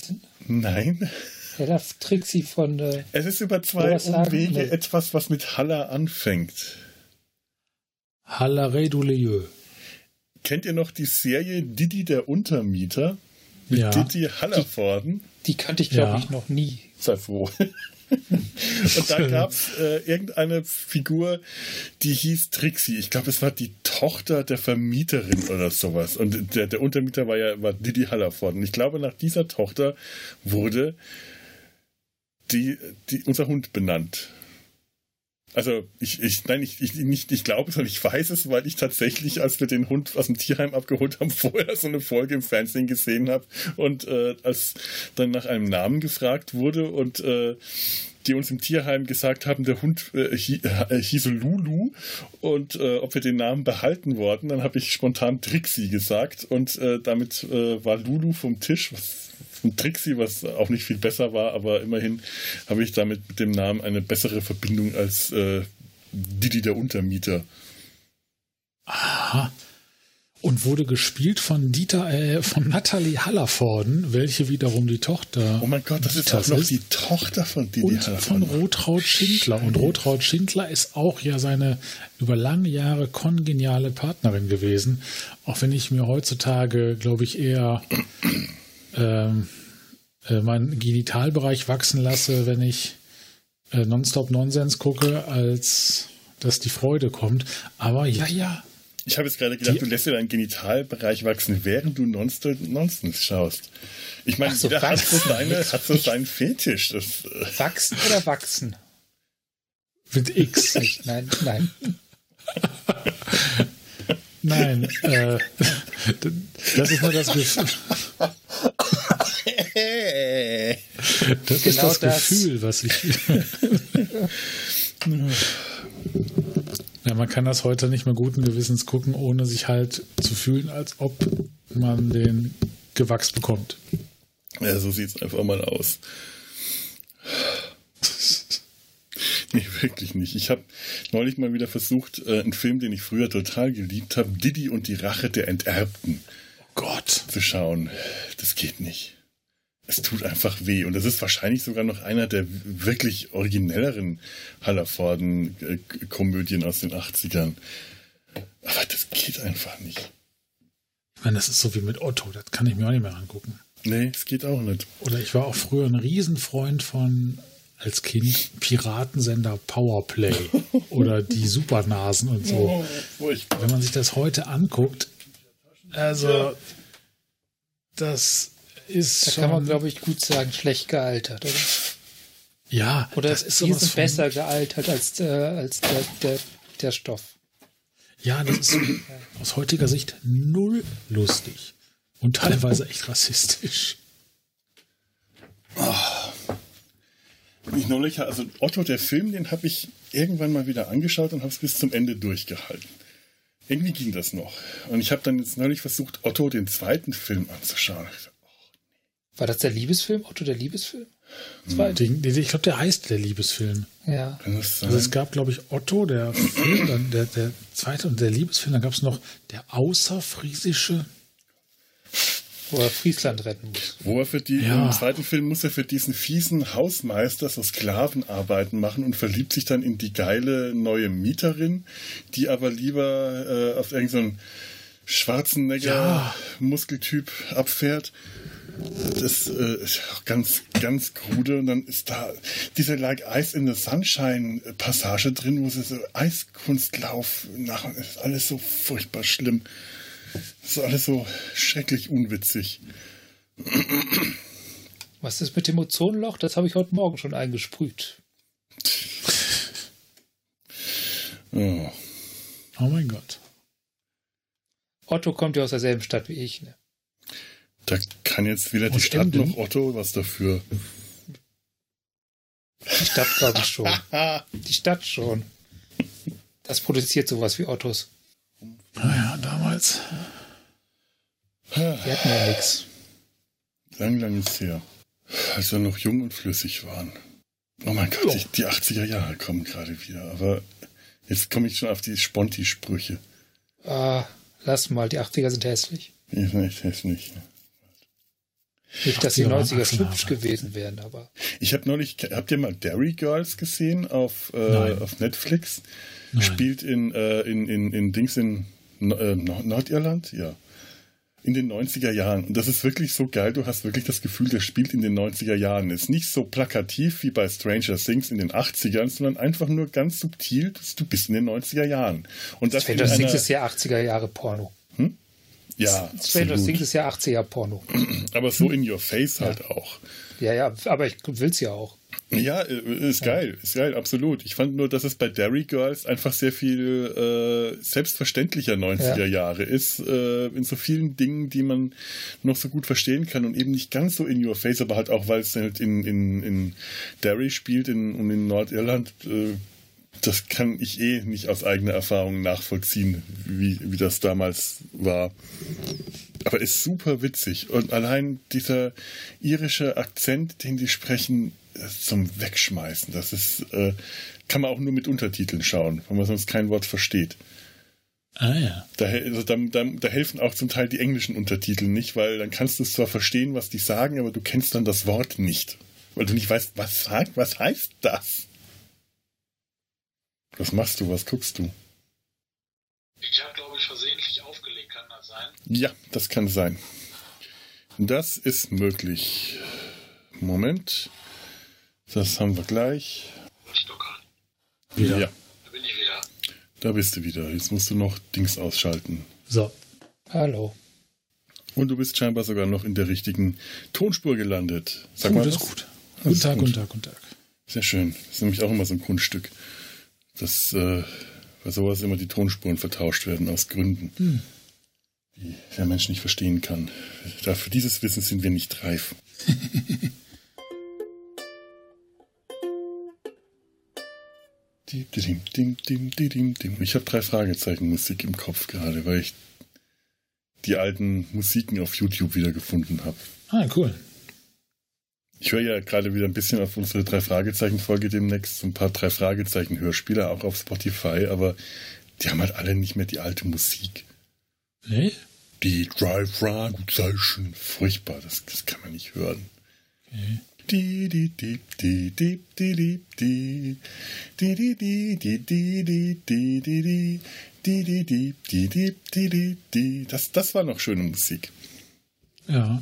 nein. ja, Trixie von äh, Es ist über zwei Umwege etwas, was mit Haller anfängt. Haller du Lieu. Kennt ihr noch die Serie Didi der Untermieter? Mit Ja. Didi Hallervorden? die kannte ich glaube Ja. ich noch nie. Sei froh. Und da gab es äh, irgendeine Figur, die hieß Trixie. Ich glaube, es war die Tochter der Vermieterin oder sowas. Und der, der Untermieter war ja war Didi Hallervorden. Ich glaube, nach dieser Tochter wurde die, die, unser Hund benannt. Also ich, ich nein, ich, ich nicht ich glaube, sondern ich weiß es, weil ich tatsächlich, als wir den Hund aus dem Tierheim abgeholt haben, vorher so eine Folge im Fernsehen gesehen habe und äh, als dann nach einem Namen gefragt wurde und äh, die uns im Tierheim gesagt haben, der Hund äh, hie, äh, hieße Lulu und äh, ob wir den Namen behalten wollten, dann habe ich spontan Trixie gesagt und äh, damit äh, war Lulu vom Tisch, was ein Trixie, was auch nicht viel besser war, aber immerhin habe ich damit mit dem Namen eine bessere Verbindung als äh, Didi der Untermieter. Aha. Und wurde gespielt von Dieter, äh, von Natalie Hallervorden, welche wiederum die Tochter Oh mein Gott, das ist auch Dieters noch die Tochter von Didi und von. Rotraud Schindler. Und Rotraud Schindler ist auch ja seine über lange Jahre kongeniale Partnerin gewesen. Auch wenn ich mir heutzutage, glaube ich, eher ähm, äh, meinen Genitalbereich wachsen lasse, wenn ich äh, Nonstop Nonsens gucke, als dass die Freude kommt. Aber ja, ja, Ich habe jetzt gerade gedacht, Die- du lässt dir deinen Genitalbereich wachsen, während du Nonstop Nonsens schaust. Ich meine, so, jeder hat so, seine, hat so seinen Fetisch. Das, äh, Wachsen oder wachsen? Mit X. Nein, nein. Nein, äh, das ist nur das Gefühl. Das ist Genau das, das. Gefühl, was ich. ja, man kann das heute nicht mehr guten Gewissens gucken, ohne sich halt zu fühlen, als ob man den Gewachs bekommt. Ja, so sieht's einfach mal aus. Nee, wirklich nicht. Ich habe neulich mal wieder versucht, äh, einen Film, den ich früher total geliebt habe, Didi und die Rache der Enterbten, Gott. zu schauen. Das geht nicht. Es tut einfach weh. Und das ist wahrscheinlich sogar noch einer der wirklich originelleren Hallerforden-Komödien aus den 80ern. Aber das geht einfach nicht. Ich meine, das ist so wie mit Otto, das kann ich mir auch nicht mehr angucken. Nee, es geht auch nicht. Oder ich war auch früher ein Riesenfreund von, als Kind, Piratensender Powerplay oder die Supernasen und so. Furchtbar. Wenn man sich das heute anguckt, also das ist Da schon, kann man, glaube ich, gut sagen, schlecht gealtert, oder? ja, Oder das ist die sind besser gealtert als, äh, als der, der, der Stoff. Ja, das ist aus heutiger Sicht null lustig und teilweise echt rassistisch. Ich neulich, also Otto, der Film, den habe ich irgendwann mal wieder angeschaut und habe es bis zum Ende durchgehalten. Irgendwie ging das noch. Und ich habe dann jetzt neulich versucht, Otto den zweiten Film anzuschauen. Ich so, War das der Liebesfilm? Otto der Liebesfilm? Zwei. Den, den, ich glaube, der heißt der Liebesfilm. Ja. Also es gab, glaube ich, Otto, der Film, dann der, der zweite und der Liebesfilm. Dann gab es noch der außerfriesische. Wo er Friesland retten muss. Wo er für die, Ja. im zweiten Film muss er für diesen fiesen Hausmeister so Sklavenarbeiten machen und verliebt sich dann in die geile neue Mieterin, die aber lieber äh, auf irgendeinen so Schwarzenegger Ja. Muskeltyp abfährt. Das äh, ist auch ganz, ganz krude. Und dann ist da diese Like Ice in the Sunshine Passage drin, wo sie so Eiskunstlauf machen. Das ist alles so furchtbar schlimm. Das ist alles so schrecklich unwitzig. Was ist mit dem Ozonloch? Das habe ich heute Morgen schon eingesprüht. Oh. Oh mein Gott. Otto kommt ja aus derselben Stadt wie ich. Ne? Da kann jetzt weder die Stadt Emden? noch Otto was dafür. Die Stadt glaube ich schon. Die Stadt schon. Das produziert sowas wie Ottos. Naja, damals. Wir hatten ja nichts. Lang, lang ist her. Als wir noch jung und flüssig waren. Oh mein Gott, die, die 80er Jahre kommen gerade wieder. Aber jetzt komme ich schon auf die Sponti-Sprüche. Ah, lass mal, die 80er sind hässlich. Ich weiß es nicht. Nicht, dass die 80er waren 90er Achsenhaare. hübsch gewesen wären, aber Ich habe neulich, habt ihr mal Derry Girls gesehen auf, äh, auf Netflix? Nein. Spielt in, äh, in, in, in Dings in äh, Nord- Nordirland? Ja. In den 90er Jahren. Und das ist wirklich so geil. Du hast wirklich das Gefühl, das spielt in den 90er Jahren. Ist nicht so plakativ wie bei Stranger Things in den 80ern, sondern einfach nur ganz subtil. dass Du bist in den 90er Jahren. Und das Stranger Things ist ja 80er Jahre Porno. Ja, Stranger absolut. Things ist ja 80er Porno. aber so in your face halt auch. Ja, ja, aber ich will's ja auch. Ja, äh, ist geil, ist geil, absolut. Ich fand nur, dass es bei Derry Girls einfach sehr viel äh, selbstverständlicher 90er Ja. Jahre ist, äh, in so vielen Dingen, die man noch so gut verstehen kann und eben nicht ganz so in your face, aber halt auch, weil es halt in, in, in Derry spielt in, und in Nordirland, äh, das kann ich eh nicht aus eigener Erfahrung nachvollziehen, wie, wie das damals war. Aber ist super witzig. Und allein dieser irische Akzent, den die sprechen, ist zum Wegschmeißen. Das ist, äh, kann man auch nur mit Untertiteln schauen, weil man sonst kein Wort versteht. Ah ja. Da, also da, da, da helfen auch zum Teil die englischen Untertitel nicht, weil dann kannst du zwar verstehen, was die sagen, aber du kennst dann das Wort nicht. Weil du nicht weißt, was sagt, was heißt das? Was machst du, was guckst du? Ich habe, glaube ich, versehentlich aufgelegt, kann das sein? Ja, das kann sein. Das ist möglich. Moment. Das haben wir gleich. Stockern. Wieder. Ja, Da bin ich wieder. da bist du wieder. Jetzt musst du noch Dings ausschalten. So. Hallo. Und du bist scheinbar sogar noch in der richtigen Tonspur gelandet. Sag gut, mal ist was. gut. Das Guten ist Tag, gut. guten Tag, guten Tag. Sehr schön. Das ist nämlich auch immer so ein Kunststück. Dass äh, bei sowas immer die Tonspuren vertauscht werden aus Gründen, hm. die der Mensch nicht verstehen kann. Für dieses Wissen sind wir nicht reif. Ich habe drei Fragezeichen Musik im Kopf gerade, weil ich die alten Musiken auf YouTube wiedergefunden habe. Ah, cool. Ich höre ja gerade wieder ein bisschen auf unsere drei Fragezeichen Folge demnächst ein paar drei Fragezeichen Hörspiele auch auf Spotify, aber die haben halt alle nicht mehr die alte Musik. Nee? Die drei Fragezeichen, furchtbar, das, das kann man nicht hören. Okay. Das, das war noch schöne Musik. Ja.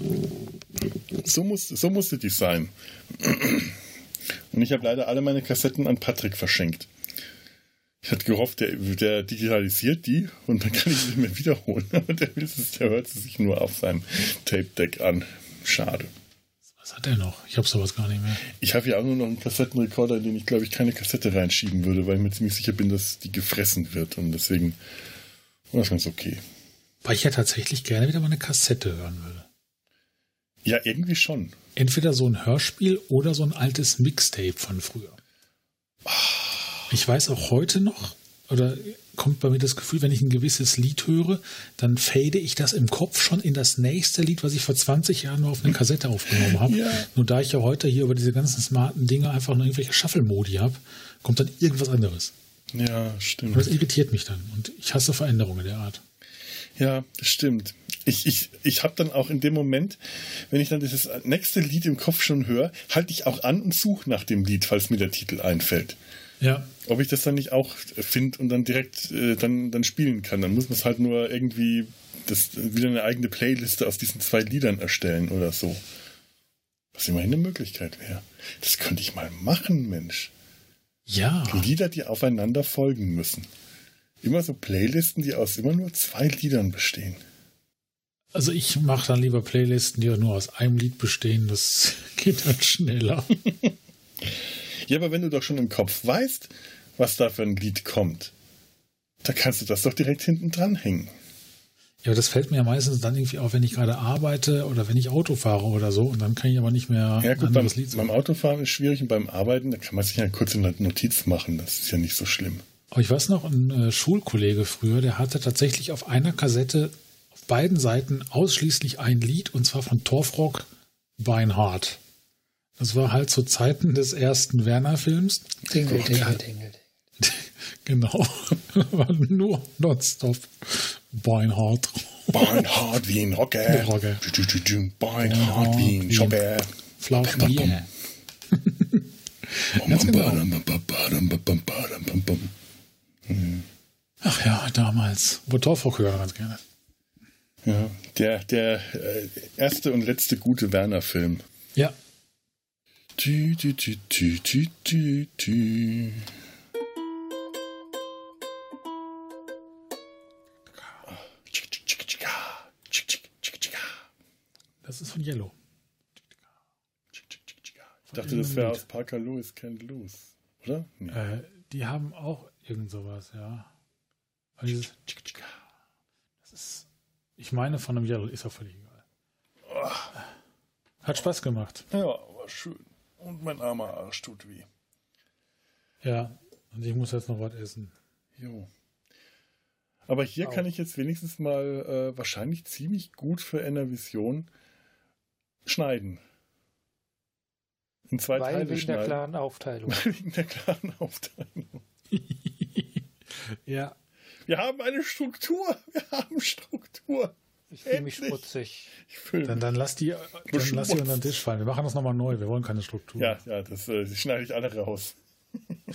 So, muss, so musste die sein. Und ich habe leider alle meine Kassetten an Patrick verschenkt. Ich hatte gehofft, der, der digitalisiert die und dann kann ich sie mehr wiederholen. Aber der, der hört sie sich nur auf seinem Tape-Deck an. Schade. Was hat er noch? Ich habe sowas gar nicht mehr. Ich habe ja auch nur noch einen Kassettenrekorder, in den ich glaube ich keine Kassette reinschieben würde, weil ich mir ziemlich sicher bin, dass die gefressen wird und deswegen war das ganz okay. Weil ich ja tatsächlich gerne wieder mal eine Kassette hören würde. Ja, irgendwie schon. Entweder so ein Hörspiel oder so ein altes Mixtape von früher. Ich weiß auch heute noch, oder kommt bei mir das Gefühl, wenn ich ein gewisses Lied höre, dann fade ich das im Kopf schon in das nächste Lied, was ich vor 20 Jahren nur auf eine Kassette aufgenommen habe. Ja. Nur da ich ja heute hier über diese ganzen smarten Dinge einfach nur irgendwelche Shuffle-Modi habe, kommt dann irgendwas anderes. Ja, stimmt. Und das irritiert mich dann. Und ich hasse Veränderungen der Art. Ja, das stimmt ich, ich, ich habe dann auch in dem Moment, wenn ich dann dieses nächste Lied im Kopf schon höre, halte ich auch an und suche nach dem Lied, falls mir der Titel einfällt. Ja. Ob ich das dann nicht auch finde und dann direkt äh, dann, dann spielen kann. Dann muss man es halt nur irgendwie das, wieder eine eigene Playliste aus diesen zwei Liedern erstellen oder so. Was immerhin eine Möglichkeit wäre. Das könnte ich mal machen, Mensch. Ja. Lieder, die aufeinander folgen müssen. Immer so Playlisten, die aus immer nur zwei Liedern bestehen. Also ich mache dann lieber Playlisten, die nur aus einem Lied bestehen. Das geht dann schneller. ja, aber wenn du doch schon im Kopf weißt, was da für ein Lied kommt, da kannst du das doch direkt hinten dran hängen. Ja, aber das fällt mir ja meistens dann irgendwie auf, wenn ich gerade arbeite oder wenn ich Auto fahre oder so und dann kann ich aber nicht mehr ja, gut, beim, Lied sagen. Beim Autofahren ist schwierig und beim Arbeiten, da kann man sich ja kurz in der Notiz machen. Das ist ja nicht so schlimm. Aber ich weiß noch, ein äh, Schulkollege früher, der hatte tatsächlich auf einer Kassette beiden Seiten ausschließlich ein Lied und zwar von Torfrock Beinhardt. Das war halt zu Zeiten des ersten Werner-Films. Dingle, dingle, dingle. Genau. war nur nonstop Beinhardt. Beinhardt wie ein Rocker. Rocker. Beinhardt wie ein Schopper. Flaschen Ganz genau. Ach ja, damals. Wo Torfrock hören ganz gerne. Ja, der, der äh, erste und letzte gute Werner-Film. Ja. Tü, tü, tü, tü, tü, tü, tü. Das ist von Yellow. Ich dachte, das wäre aus Parker Lewis Can't Lose, oder? Nee. Äh, die haben auch irgend sowas, ja. Das ist ich meine, von einem Yellow ist auch völlig egal. Hat Spaß gemacht. Ja, war schön. Und mein armer Arsch tut weh. Ja, und ich muss jetzt noch was essen. Jo. Aber hier Au. kann ich jetzt wenigstens mal äh, wahrscheinlich ziemlich gut für Enervision schneiden. In zwei Weil Teile wegen schneiden. der klaren Aufteilung. wegen der klaren Aufteilung. ja. Wir haben eine Struktur. Wir haben Struktur. Ich fühle mich schmutzig. Dann, dann lass die, dann lass die unter den Tisch fallen. Wir machen das nochmal neu. Wir wollen keine Struktur. Ja, ja, das äh, schneide ich alle raus.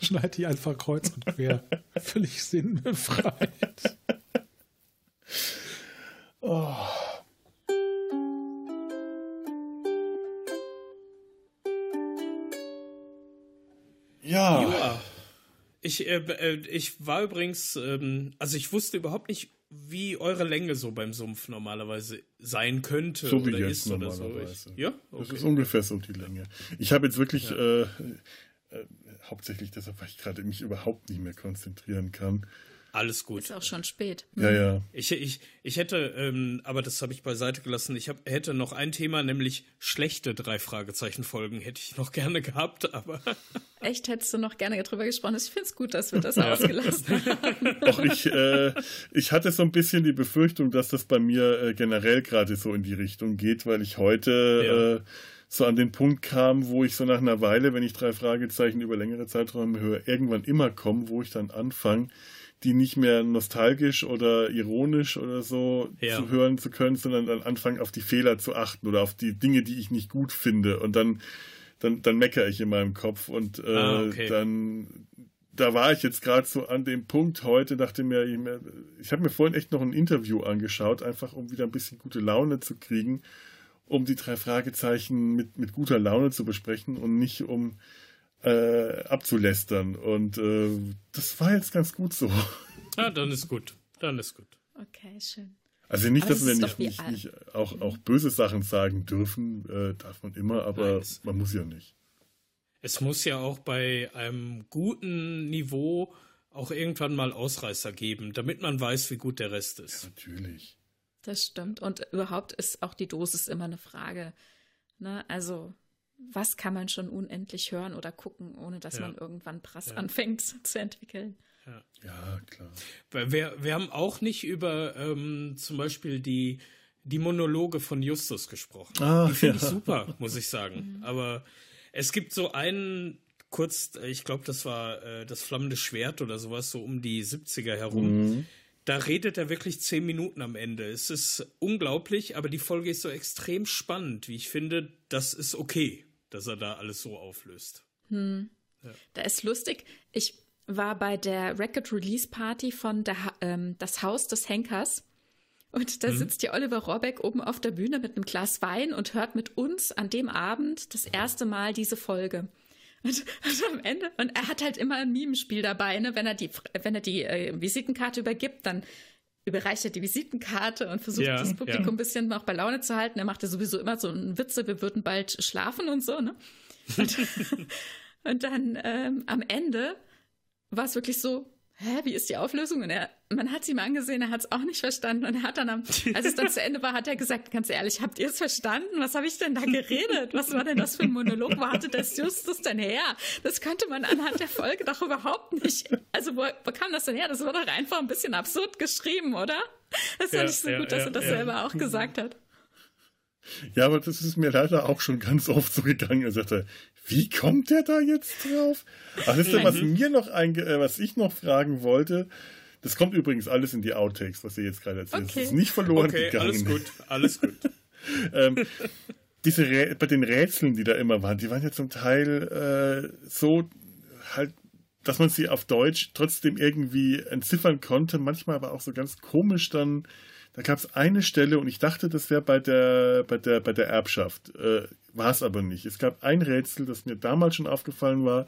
Schneid die einfach kreuz und quer. Völlig sinnbefreit. oh. Ich, äh, äh, ich war übrigens, ähm, also ich wusste überhaupt nicht, wie eure Länge so beim Sumpf normalerweise sein könnte so oder ist oder so. Ich, ja, okay. das ist ungefähr so die Länge. Ich habe jetzt wirklich ja. äh, äh, hauptsächlich deshalb, weil ich gerade mich überhaupt nicht mehr konzentrieren kann. Alles gut. Ist auch schon spät. Ja, ja. Ich, ich, ich hätte, ähm, aber das habe ich beiseite gelassen, ich hab, hätte noch ein Thema, nämlich schlechte drei Fragezeichen-Folgen hätte ich noch gerne gehabt, aber. Echt, hättest du noch gerne darüber gesprochen? Ich finde es gut, dass wir das ausgelassen haben. Doch, ich, äh, ich hatte so ein bisschen die Befürchtung, dass das bei mir äh, generell gerade so in die Richtung geht, weil ich heute Ja. äh, so an den Punkt kam, wo ich so nach einer Weile, wenn ich drei Fragezeichen über längere Zeiträume höre, irgendwann immer komme, wo ich dann anfange, die nicht mehr nostalgisch oder ironisch oder so Ja. zu hören zu können, sondern dann anfangen auf die Fehler zu achten oder auf die Dinge, die ich nicht gut finde. Und dann, dann, dann meckere ich in meinem Kopf und äh, Ah, okay. dann da war ich jetzt gerade so an dem Punkt heute, dachte mir, ich, mir- ich habe mir vorhin echt noch ein Interview angeschaut, einfach um wieder ein bisschen gute Laune zu kriegen, um die drei Fragezeichen mit, mit guter Laune zu besprechen und nicht um äh, abzulästern. Und äh, das war jetzt ganz gut so. Ja, dann ist gut. Dann ist gut. Okay, schön. Also nicht, Aber dass das wir nicht, nicht, nicht auch, auch böse Sachen sagen dürfen, äh, darf man immer, aber Nein, man muss ja nicht. Es muss ja auch bei einem guten Niveau auch irgendwann mal Ausreißer geben, damit man weiß, wie gut der Rest ist. Natürlich. Das stimmt. Und überhaupt ist auch die Dosis immer eine Frage. Ne? Also, was kann man schon unendlich hören oder gucken, ohne dass Ja. man irgendwann Prass Ja. anfängt zu entwickeln? Ja, klar. Weil Wir, wir haben auch nicht über ähm, zum Beispiel die, die Monologe von Justus gesprochen. Ah, die finde ich ja. super, muss ich sagen. Aber es gibt so einen, kurz, äh, ich glaube, das war äh, das flammende Schwert oder sowas, so um die 70er herum. Da redet er wirklich zehn Minuten am Ende. Es ist unglaublich, aber die Folge ist so extrem spannend, wie ich finde. Das ist okay, dass er da alles so auflöst. Da ist lustig. Ich war bei der Record Release Party von der, ähm, Das Haus des Henkers. Und da sitzt ja Oliver Rohrbeck oben auf der Bühne mit einem Glas Wein und hört mit uns an dem Abend das erste Mal diese Folge. Und, und am Ende, und er hat halt immer ein Mimenspiel dabei, ne? Wenn er die, wenn er die äh, Visitenkarte übergibt, dann überreicht er die Visitenkarte und versucht Ja, das Publikum ja. ein bisschen noch bei Laune zu halten. Er macht ja sowieso immer so einen Witze, wir würden bald schlafen und so, ne? Und, und dann ähm, am Ende war es wirklich so, hä, wie ist die Auflösung? Und er, man hat es ihm angesehen, er hat es auch nicht verstanden. Und er hat dann, am, als es dann zu Ende war, hat er gesagt, ganz ehrlich, habt ihr es verstanden? Was habe ich denn da geredet? Was war denn das für ein Monolog? Wo hatte das Justus denn her? Das könnte man anhand der Folge doch überhaupt nicht. Also wo, wo kam das denn her? Das war doch einfach ein bisschen absurd geschrieben, oder? Das fand Ja, ich so ja, gut, dass ja, er das ja. selber auch gesagt hat. Ja, aber das ist mir leider auch schon ganz oft so gegangen. Er sagte, wie kommt der da jetzt drauf? Ach, wisst ihr, was mir noch einge äh, was ich noch fragen wollte? Das kommt übrigens alles in die Outtakes, was ihr jetzt gerade erzählt. Okay. Das ist nicht verloren Okay, gegangen. alles gut, alles gut. ähm, diese Rä bei den Rätseln, die da immer waren, die waren ja zum Teil äh, so halt, dass man sie auf Deutsch trotzdem irgendwie entziffern konnte, manchmal aber auch so ganz komisch dann. Da gab es eine Stelle und ich dachte, das wäre bei der, bei der, bei der Erbschaft. Äh, war es aber nicht. Es gab ein Rätsel, das mir damals schon aufgefallen war.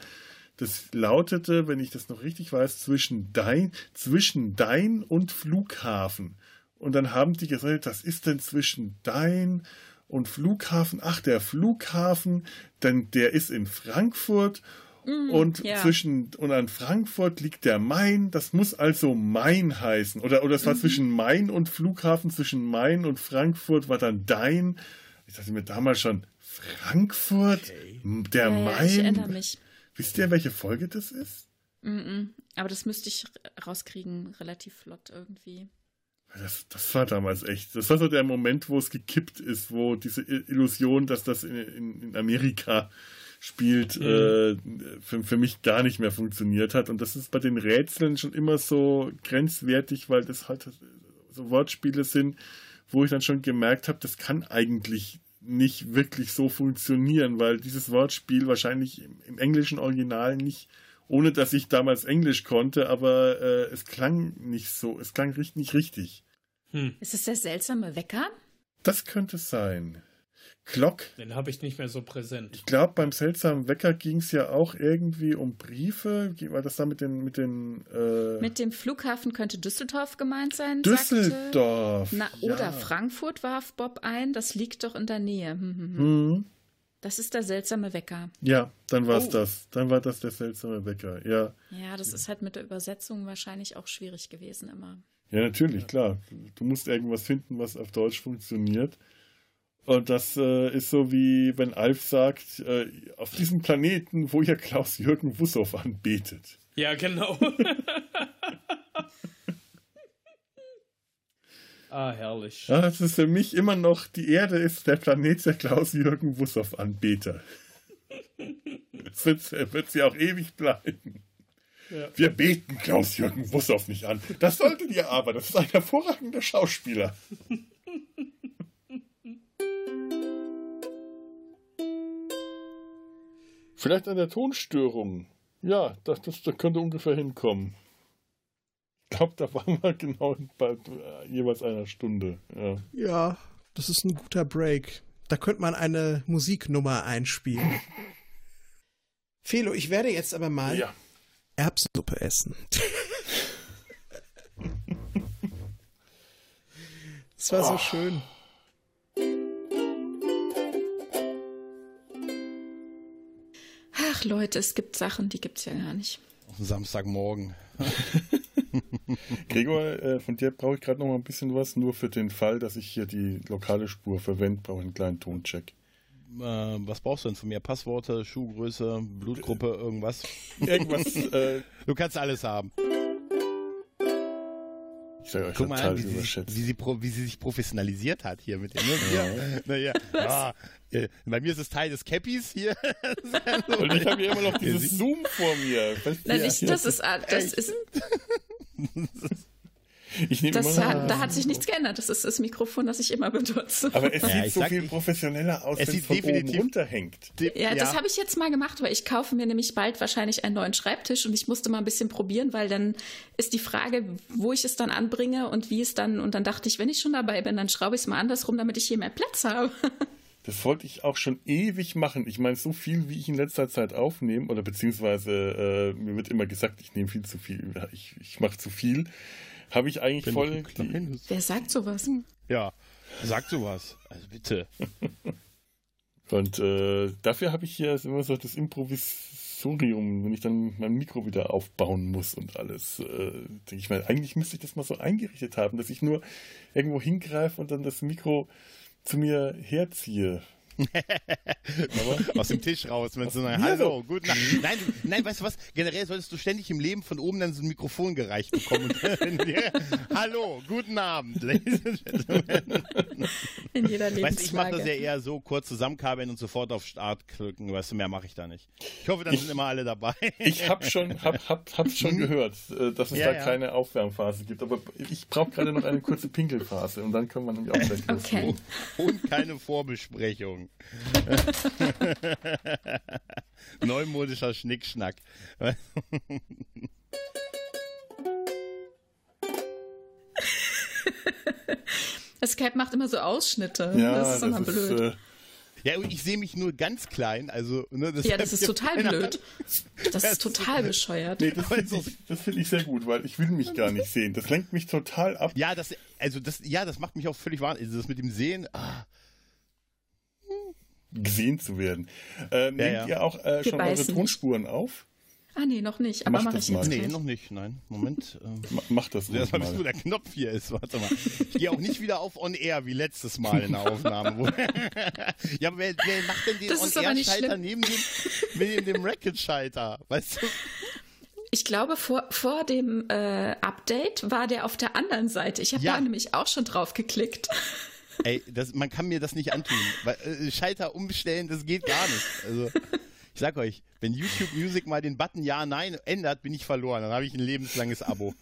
Das lautete, wenn ich das noch richtig weiß, zwischen dein, zwischen dein und Flughafen. Und dann haben die gesagt, was ist denn zwischen dein und Flughafen? Ach, der Flughafen, denn der ist in Frankfurt und ja. zwischen und an Frankfurt liegt der Main. Das muss also Main heißen. Oder, oder es war zwischen Main und Flughafen, zwischen Main und Frankfurt war dann dein. Ich dachte mir damals schon, Frankfurt? Der Ja, Main? ich erinnere mich. Wisst ihr, welche Folge das ist? Aber das müsste ich rauskriegen, relativ flott irgendwie. Das, das war damals echt. Das war so der Moment, wo es gekippt ist, wo diese Illusion, dass das in, in, in Amerika spielt, äh, für, für mich gar nicht mehr funktioniert hat. Und das ist bei den Rätseln schon immer so grenzwertig, weil das halt so Wortspiele sind, wo ich dann schon gemerkt habe, das kann eigentlich nicht wirklich so funktionieren, weil dieses Wortspiel wahrscheinlich im, im englischen Original nicht, ohne dass ich damals Englisch konnte, aber äh, es klang nicht so, es klang nicht richtig. Ist es der seltsame Wecker? Das könnte sein. Clock. Den habe ich nicht mehr so präsent. Ich glaube, beim seltsamen Wecker ging es ja auch irgendwie um Briefe. War das da mit den, mit den äh, Mit dem Flughafen könnte Düsseldorf gemeint sein. Sagte, Düsseldorf? na, ja. oder Frankfurt warf Bob ein. Das liegt doch in der Nähe. Hm, hm, hm. Hm. Das ist der seltsame Wecker. Ja, dann war es Oh. das. Dann war das der seltsame Wecker. Ja, Ja, das ist halt mit der Übersetzung wahrscheinlich auch schwierig gewesen immer. ja natürlich, klar. Du musst irgendwas finden, was auf Deutsch funktioniert. Und das äh, ist so wie wenn Alf sagt, äh, auf diesem Planeten, wo ihr Klaus-Jürgen Wussow anbetet. Ja, genau. ah, herrlich. Ja, das ist für mich immer noch, die Erde ist der Planet der Klaus-Jürgen Wussow-Anbeter. Das wird, wird sie auch ewig bleiben. Ja. Wir beten Klaus-Jürgen Wussow nicht an. Das solltet ihr aber, das ist ein hervorragender Schauspieler. Vielleicht an der Tonstörung. Ja, das, das, das könnte ungefähr hinkommen. Ich glaube, da waren wir genau bei äh, jeweils einer Stunde. Ja. Ja, das ist ein guter Break. Da könnte man eine Musiknummer einspielen. Felo, ich werde jetzt aber mal ja. Erbsensuppe essen. Das war so schön. Leute, es gibt Sachen, die gibt's ja gar nicht. Samstagmorgen. Gregor, äh, von dir brauche ich gerade noch mal ein bisschen was, nur für den Fall, dass ich hier die lokale Spur verwende, brauche ich einen kleinen Toncheck. Äh, was brauchst du denn von mir? Passworte, Schuhgröße, Blutgruppe, irgendwas? Irgendwas, äh, Du kannst alles haben. Ich sage euch Guck mal total an, wie sie, sich, überschätzt. wie, sie pro, wie sie sich professionalisiert hat hier mit dem. Ne? Ja. Ja. Ah, äh, bei mir ist es Teil des Cappies hier. Und ich habe hier immer noch dieses sie- Zoom vor mir. Nein, ja, ich, das ist, ah, das ist, ich nehme das immer hat, da hat sich nichts geändert. Das ist das Mikrofon, das ich immer benutze. Aber es Ja, sieht ich so sag, viel professioneller aus, wenn es sieht von oben definitiv- runterhängt. Ja, das habe ich jetzt mal gemacht, weil ich kaufe mir nämlich bald wahrscheinlich einen neuen Schreibtisch und ich musste mal ein bisschen probieren, weil dann ist die Frage, wo ich es dann anbringe und wie es dann, und dann dachte ich, wenn ich schon dabei bin, dann schraube ich es mal andersrum, damit ich hier mehr Platz habe. Das wollte ich auch schon ewig machen. Ich meine, so viel, wie ich in letzter Zeit aufnehme, oder beziehungsweise äh, mir wird immer gesagt, ich nehme viel zu viel, ich, ich mache zu viel, habe ich eigentlich Bin voll ich die, Wer sagt sowas? Ja, sag sowas. Also bitte. Und äh, dafür habe ich hier immer so das Improvisorium, wenn ich dann mein Mikro wieder aufbauen muss und alles. Äh, denke ich mal, eigentlich müsste ich das mal so eingerichtet haben, dass ich nur irgendwo hingreife und dann das Mikro zu mir herziehe. Aus dem Tisch raus, wenn so eine Hallo, so. gut. Nacht. Nein, du- nein, weißt du was? Generell solltest du ständig im Leben von oben dann so ein Mikrofon gereicht bekommen. Dir, Hallo, guten Abend, ladies and gentlemen. In jeder Weißt du, ich mache das ja eher so, kurz zusammenkabeln und sofort auf Start klicken. Weißt du, mehr mache ich da nicht. Ich hoffe, dann sind immer alle dabei. Ich habe schon, hab, hab, hab's schon gehört, äh, dass es Ja, da ja. keine Aufwärmphase gibt. Aber ich brauche gerade noch eine kurze Pinkelphase und dann können wir nämlich auch gleich Okay. loslegen. Und keine Vorbesprechung. Neumodischer Schnickschnack. Skype macht immer so Ausschnitte. Ja, das ist immer blöd. äh, Ja, und ich sehe mich nur ganz klein. Also, ne, das ja, das ist total blöd. Das ist total bescheuert. nee, das finde ich, das find ich sehr gut, weil ich will mich gar nicht sehen. Das lenkt mich total ab. Ja, das, also das, ja, das macht mich auch völlig wahnsinnig. Also das mit dem Sehen, ah, gesehen zu werden. Äh, nehmt ja. ihr auch äh, schon eure beißen nicht. Tonspuren auf? Ah, nee, noch nicht. Aber Mach mache das ich jetzt mal. nee, gleich. noch nicht, nein. Moment. Ähm, Ma- Macht das ruhig Erstmal bis nur mal. der Knopf hier ist, warte mal. Ich gehe auch nicht wieder auf On Air wie letztes Mal in der Aufnahme. Ja, aber wer, wer macht denn den nicht On-Air-Schalter schlimm. neben dem, neben dem Racket-Schalter? Weißt du? Ich glaube, vor, vor dem äh, Update war der auf der anderen Seite. Ich habe Ja. da nämlich auch schon drauf geklickt. Ey, das, man kann mir das nicht antun. Weil, äh, Schalter umstellen, das geht gar nicht. Also, ich sag euch, wenn YouTube Music mal den Button Ja, Nein ändert, bin ich verloren. Dann habe ich ein lebenslanges Abo.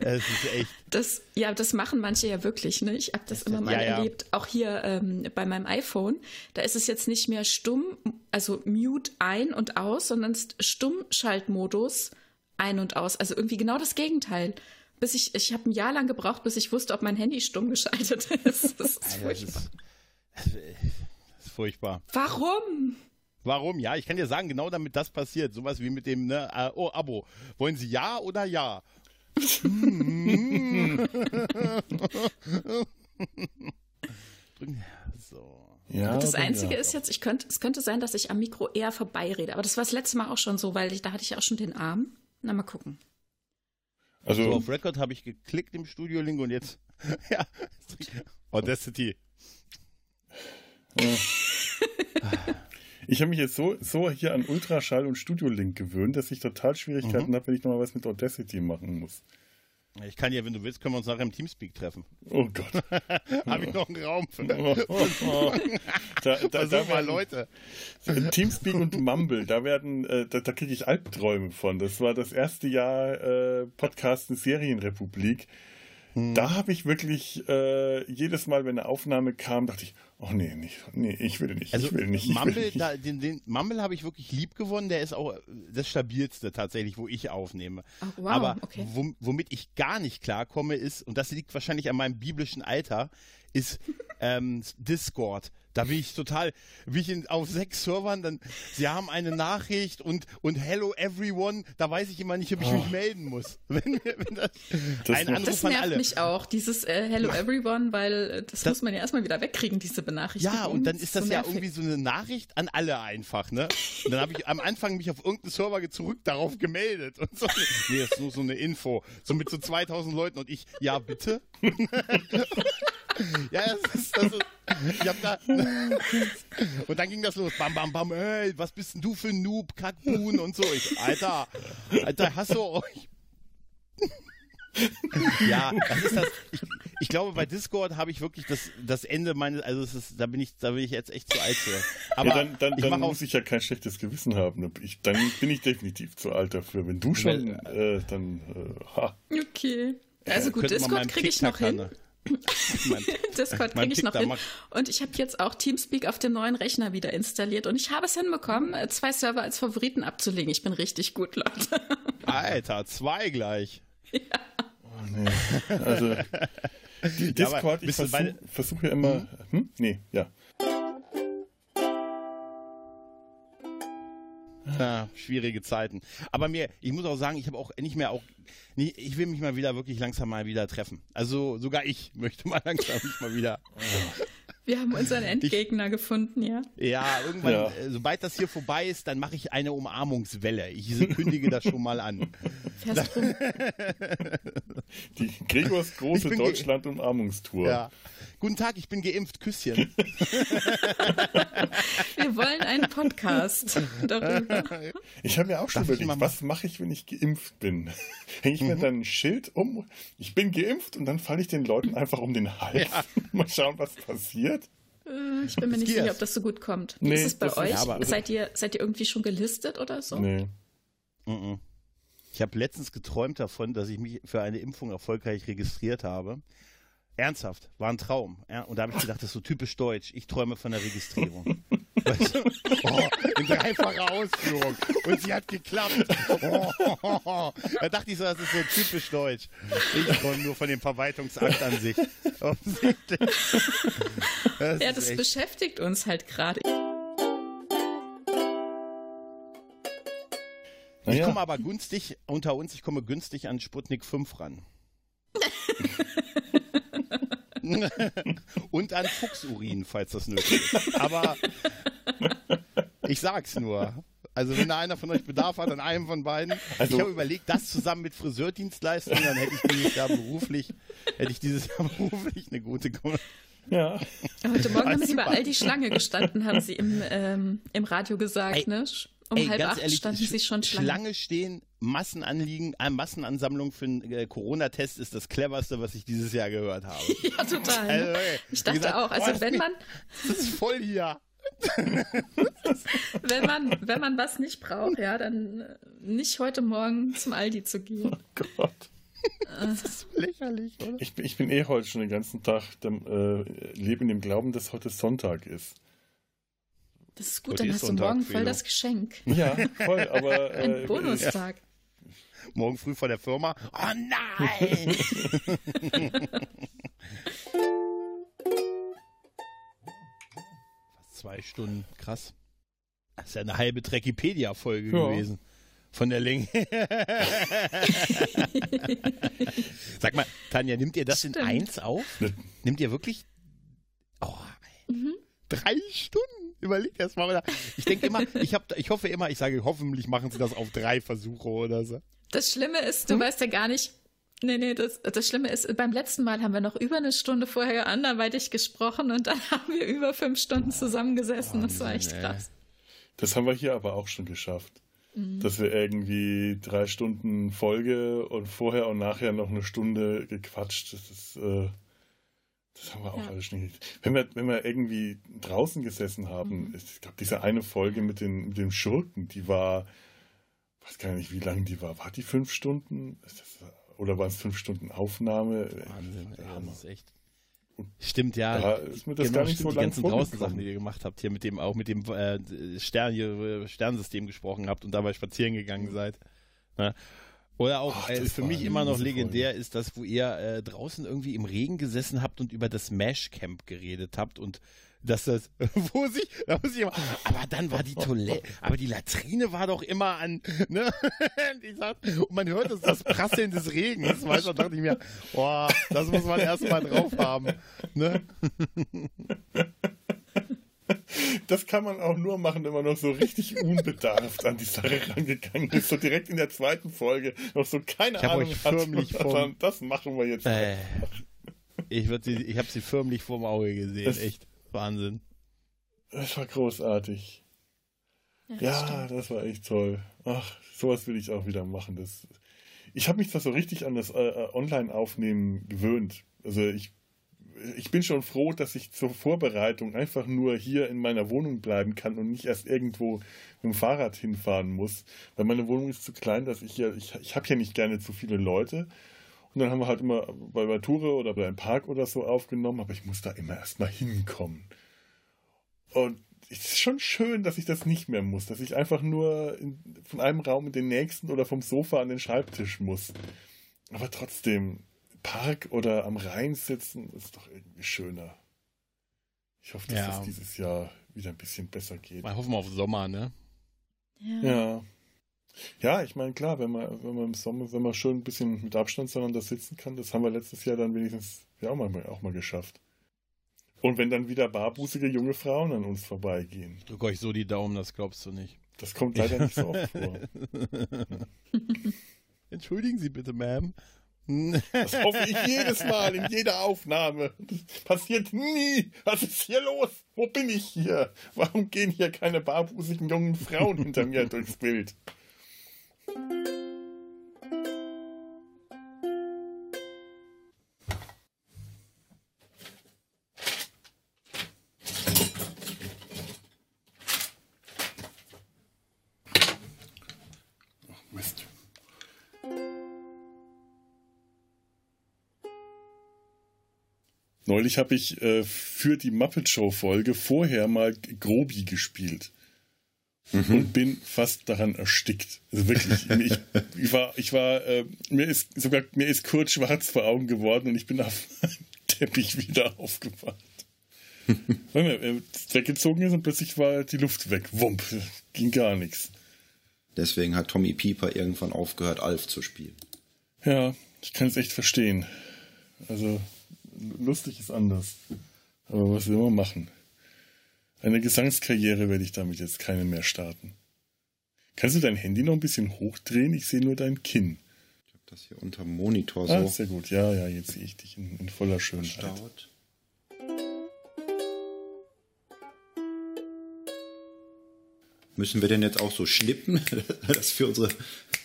Es ist echt. Das, ja, das machen manche ja wirklich. Ne? Ich habe das immer mal Ja, ja. erlebt. Auch hier ähm, bei meinem iPhone. Da ist es jetzt nicht mehr stumm, also Mute ein und aus, sondern Stummschaltmodus ein und aus. Also irgendwie genau das Gegenteil. Bis ich, ich habe ein Jahr lang gebraucht, bis ich wusste, ob mein Handy stumm geschaltet ist. Das ist Das furchtbar. ist, das ist furchtbar. Warum? Warum? Ja, ich kann dir sagen, genau damit das passiert. Sowas wie mit dem, ne, äh, oh, Abo. Wollen Sie ja oder ja? So. Ja, das Einzige ja. ist jetzt, ich könnte, es könnte sein, dass ich am Mikro eher vorbeirede. Aber das war das letzte Mal auch schon so, weil ich, da hatte ich auch schon den Arm. Na, mal gucken. Also, So, auf Record habe ich geklickt im Studio-Link und jetzt. ja. Audacity. ich habe mich jetzt so, so hier an Ultraschall und Studio-Link gewöhnt, dass ich total Schwierigkeiten Mhm. habe, wenn ich nochmal was mit Audacity machen muss. Ich kann ja, wenn du willst, können wir uns nachher im Teamspeak treffen. Oh Gott. habe ich noch einen Raum für. da, da, da mal, Leute. Teamspeak und Mumble, da werden, äh, da, da kriege ich Albträume von. Das war das erste Jahr äh, Podcasten Serienrepublik. Hm. Da habe ich wirklich äh, jedes Mal, wenn eine Aufnahme kam, dachte ich, oh nee, nicht, nee, ich will nicht, Also ich will nicht. Ich will Mumble, nicht. da, den, den Mumble habe ich wirklich lieb gewonnen. Der ist auch das stabilste tatsächlich, wo ich aufnehme. Oh, wow, Aber okay. wom- womit ich gar nicht klarkomme ist, und das liegt wahrscheinlich an meinem biblischen Alter, ist ähm, Discord. Da bin ich total, bin ich in, auf sechs Servern, dann, sie haben eine Nachricht und, und hello everyone, da weiß ich immer nicht, ob ich mich melden muss. Wenn, wenn das, Das ein Anruf Das nervt alle. mich auch, dieses äh, Hello Everyone, weil äh, das, Das- muss man ja erstmal wieder wegkriegen, diese Benachrichtigung. Ja, und dann ist das so ja nervig. irgendwie so eine Nachricht an alle einfach, ne? Und dann habe ich am Anfang mich auf irgendeinen Server zurück darauf gemeldet und so. Nee, das ist nur so eine Info. So mit so 2000 Leuten und ich, ja, bitte? ja, das ist, das ist, ich hab da, und dann ging das los, bam, bam, bam, ey, was bist denn du für ein Noob, Kackbuhn und so. Ich, Alter, Alter, hast du euch, ja, das ist das. Ich, ich glaube, bei Discord habe ich wirklich das, das Ende meines, also es ist, da bin ich, da bin ich jetzt echt zu alt für. Aber ja, dann dann, ich dann auch, muss ich ja kein schlechtes Gewissen haben. Ich, dann bin ich definitiv zu alt dafür. Wenn du schon, äh, dann, äh, ha. Okay. Also gut, Discord kriege ich noch hin. Discord kriege ich noch hin. Und ich habe jetzt auch Teamspeak auf dem neuen Rechner wieder installiert. Und ich habe es hinbekommen, äh, zwei Server als Favoriten abzulegen. Ich bin richtig gut, Leute. Alter, zwei gleich. Oh, nee. Also, die Ja, Discord, ich bist du versuche versuch ja immer, hm? Nee, ja. Ja, schwierige Zeiten. Aber mir, ich muss auch sagen, ich habe auch nicht mehr auch, nie, ich will mich mal wieder wirklich langsam mal wieder treffen. Also sogar ich möchte mal langsam mich mal wieder. Wir haben unseren Endgegner gefunden, ja. Ja, irgendwann, Ja. äh, sobald das hier vorbei ist, dann mache ich eine Umarmungswelle. Ich kündige das schon mal an. Die Gregors große Ich Deutschland-Umarmungstour. Ja. Guten Tag, ich bin geimpft. Küsschen. Wir wollen einen Podcast darüber. Ich habe ja auch schon Darf überlegt, was mache ich, wenn ich geimpft bin? Hänge ich mir Mhm. dann ein Schild um? Ich bin geimpft und dann falle ich den Leuten einfach um den Hals. Mal schauen, was passiert. Äh, Ich bin mir nicht sicher, ob das so gut kommt. Wie Nee, ist es bei ist- euch? ja, aber- seid, ihr, seid ihr irgendwie schon gelistet oder so? Nee. Mhm. Ich habe letztens geträumt davon, dass ich mich für eine Impfung erfolgreich registriert habe. Ernsthaft, war ein Traum. Ja, und da habe ich gedacht, das ist so typisch deutsch. Ich träume von der Registrierung. Weißt du? oh, in dreifacher Ausführung. Und sie hat geklappt. Oh, Da dachte ich so, das ist so typisch deutsch. Ich träume nur von dem Verwaltungsakt an sich. Das Ja, das echt- beschäftigt uns halt gerade. Ich komme aber günstig, unter uns, ich komme günstig an Sputnik 5 ran. Und an Fuchsurin, falls das nötig ist. Aber ich sag's nur. Also wenn da einer von euch Bedarf hat an einem von beiden. Also- ich habe überlegt, das zusammen mit Friseurdienstleistungen, dann hätte ich dieses Jahr beruflich, hätte ich dieses Jahr beruflich eine gute Kom ja. Heute Morgen haben sie super. überall die Schlange gestanden, haben sie im, ähm, im Radio gesagt, Ey, ne? Um Ey, halb ganz acht ehrlich, standen sie schon Schlange. Schlange stehen, Massenanliegen, äh, Massenansammlung für einen äh, Corona-Test ist das cleverste, was ich dieses Jahr gehört habe. Ja, total. Also, Ne? ey, Ich wie dachte gesagt, auch, also wenn man, Das ist voll hier. wenn man, wenn man was nicht braucht, ja, dann äh, nicht heute Morgen zum Aldi zu gehen. Gott. Das ist lächerlich, oder? Ich, bin- ich bin eh heute schon den ganzen Tag, dem, äh, lebe in dem Glauben, dass heute Sonntag ist. Das ist gut, Heute dann hast du morgen voll das Geschenk. Ja, voll, aber. Ein Äh, Bonustag. Morgen früh vor der Firma. Oh nein! Fast zwei Stunden, krass. Das ist ja eine halbe Trekipedia-Folge Ja. gewesen. Von der Länge. Sag mal, Tanja, nimmt ihr das in Stimmt. eins auf? Ne. Nimmt ihr wirklich? Oh, drei Stunden. Überleg erst mal. Oder? Ich denke immer, ich, hab, ich hoffe immer, ich sage, hoffentlich machen sie das auf drei Versuche oder so. Das Schlimme ist, du hm? weißt ja gar nicht, Nee, nee, das, das Schlimme ist, beim letzten Mal haben wir noch über eine Stunde vorher anderweitig gesprochen und dann haben wir über fünf Stunden zusammengesessen. das war echt krass. Das haben wir hier aber auch schon geschafft. Mhm. Dass wir irgendwie drei Stunden Folge und vorher und nachher noch eine Stunde gequatscht. Das ist, äh, das haben wir auch ja. alles schon wenn wir, wenn wir irgendwie draußen gesessen haben, mhm. ich glaube, diese eine Folge mit, den, mit dem Schurken, die war, ich weiß gar nicht, wie lang die war. War die fünf Stunden? oder waren es fünf Stunden Aufnahme? Wahnsinn, ey, das ist echt. Stimmt, ja. ja ist mir das genau, gar nicht stimmt, so die ganzen draußen Sachen, die ihr gemacht habt, hier mit dem, auch mit dem äh, Stern, hier, Sternsystem gesprochen habt und dabei spazieren gegangen seid. Ne? Oder auch Ach, äh, für mich immer noch legendär Folge. ist das, wo ihr äh, draußen irgendwie im Regen gesessen habt und über das Mesh Camp geredet habt und dass das, wo sich, da muss ich immer, aber dann war die Toilette, aber die Latrine war doch immer an, ne? und man hört das, das Prasseln des Regens, weißt du, da dachte ich mir, boah, das muss man erstmal drauf haben, ne? Das kann man auch nur machen, wenn man noch so richtig unbedarft an die Sache rangegangen ist. So direkt in der zweiten Folge noch so keine ich Ahnung euch förmlich hat. Vom, das machen wir jetzt. Äh, ich ich habe sie förmlich vorm Auge gesehen, das, echt. Wahnsinn. Das war großartig. Ja, das, ja, das war echt toll. Ach, sowas will ich auch wieder machen. Das, ich habe mich da so richtig an das äh, äh, Online-Aufnehmen gewöhnt. Also ich, ich bin schon froh, dass ich zur Vorbereitung einfach nur hier in meiner Wohnung bleiben kann und nicht erst irgendwo mit dem Fahrrad hinfahren muss. Weil meine Wohnung ist zu klein, dass ich ja, ich, ich habe ja nicht gerne zu viele Leute. Und dann haben wir halt immer bei der Tour oder bei einem Park oder so aufgenommen, aber ich muss da immer erstmal hinkommen. Und es ist schon schön, dass ich das nicht mehr muss, dass ich einfach nur in, von einem Raum in den nächsten oder vom Sofa an den Schreibtisch muss. Aber trotzdem, Park oder am Rhein sitzen ist doch irgendwie schöner. Ich hoffe, dass ja. das dieses Jahr wieder ein bisschen besser geht. Mal hoffen wir auf Sommer, ne? Ja. ja. Ja, ich meine, klar, wenn man, wenn man im Sommer, wenn man schon ein bisschen mit Abstand zueinander sitzen kann, das haben wir letztes Jahr dann wenigstens ja auch mal, auch mal geschafft. Und wenn dann wieder barbusige junge Frauen an uns vorbeigehen. Drück euch so die Daumen, das glaubst du nicht. Das kommt leider nicht so oft vor. Entschuldigen Sie bitte, Ma'am. Das hoffe ich jedes Mal, in jeder Aufnahme. Das passiert nie. Was ist hier los? Wo bin ich hier? Warum gehen hier keine barbusigen jungen Frauen hinter mir durchs Bild? Neulich habe ich äh, für die Muppet Show Folge vorher mal Grobi gespielt mhm. und bin fast daran erstickt. Also wirklich, ich, ich, war, ich war, äh, mir ist sogar mir ist kurz schwarz vor Augen geworden und ich bin auf dem Teppich wieder aufgewacht. Äh, weggezogen ist und plötzlich war die Luft weg. Wump, ging gar nichts. Deswegen hat Tommy Pieper irgendwann aufgehört, Alf zu spielen. Ja, ich kann es echt verstehen. Also, lustig ist anders. Aber was will man machen? Eine Gesangskarriere werde ich damit jetzt keine mehr starten. Kannst du dein Handy noch ein bisschen hochdrehen? Ich sehe nur dein Kinn. Ich habe das hier unter dem Monitor so. Ah, sehr gut. Ja, ja, jetzt sehe ich dich in, in voller Schönheit. Verstaut. Müssen wir denn jetzt auch so schnippen, dass wir unsere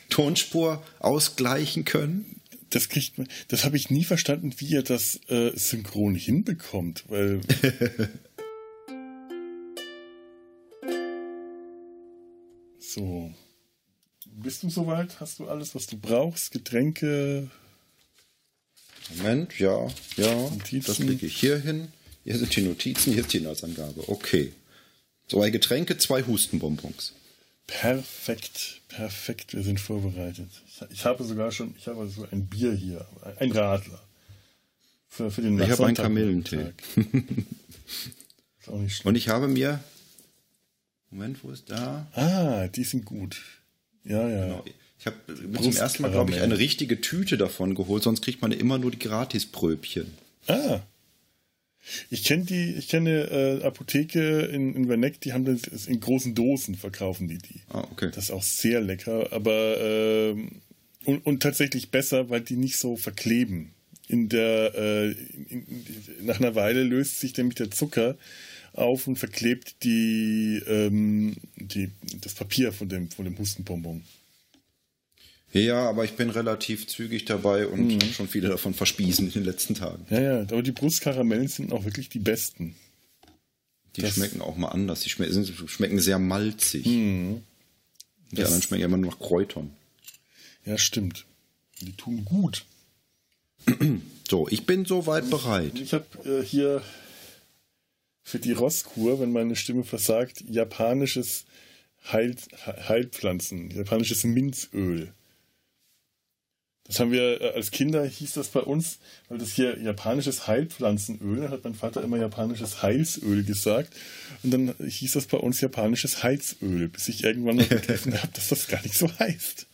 Tonspur ausgleichen können? Das kriegt man, das habe ich nie verstanden, wie ihr das äh, synchron hinbekommt, weil So. Bist du soweit? Hast du alles, was du brauchst? Getränke? Moment, ja, ja. Notizen. Das lege ich hier hin. Hier sind die Notizen, hier ist die Inhaltsangabe. Okay. Zwei Getränke, zwei Hustenbonbons. Perfekt, perfekt, wir sind vorbereitet. Ich, habe sogar schon, ich habe so ein Bier hier, ein Radler. Für, für den Ich habe einen Kamillentee. Und ich habe mir Moment, wo ist da? Ah, die sind gut. Ja, ja. Genau. Ich habe zum ersten Mal, glaube ich, eine richtige Tüte davon geholt, sonst kriegt man immer nur die Gratispröbchen. Ah. Ich kenne die, ich kenne äh, Apotheke in, in Werneck, die haben das in großen Dosen verkaufen die die. Ah, okay. Das ist auch sehr lecker, aber ähm, und, und tatsächlich besser, weil die nicht so verkleben. In der äh, in, nach einer Weile löst sich nämlich der Zucker auf und verklebt die, ähm, die das Papier von dem von dem Hustenbonbon. Ja, aber ich bin relativ zügig dabei und habe schon viele davon verspiesen in den letzten Tagen. Ja, ja, aber die Brustkaramellen sind auch wirklich die besten. Die Das- schmecken auch mal anders. Die schmecken, sind, schmecken sehr malzig. Mhm. Die Das- anderen schmecken ja immer nur nach Kräutern. Ja, stimmt. Die tun gut. So, ich bin soweit bereit. Ich habe äh, hier für die Rosskur, wenn meine Stimme versagt, japanisches Heil, Heilpflanzen, japanisches Minzöl. Das haben wir äh, als Kinder, hieß das bei uns, weil das hier japanisches Heilpflanzenöl, dann hat mein Vater immer japanisches Heilsöl gesagt. Und dann hieß das bei uns japanisches Heizöl, bis ich irgendwann mal begriffen habe, dass das gar nicht so heißt.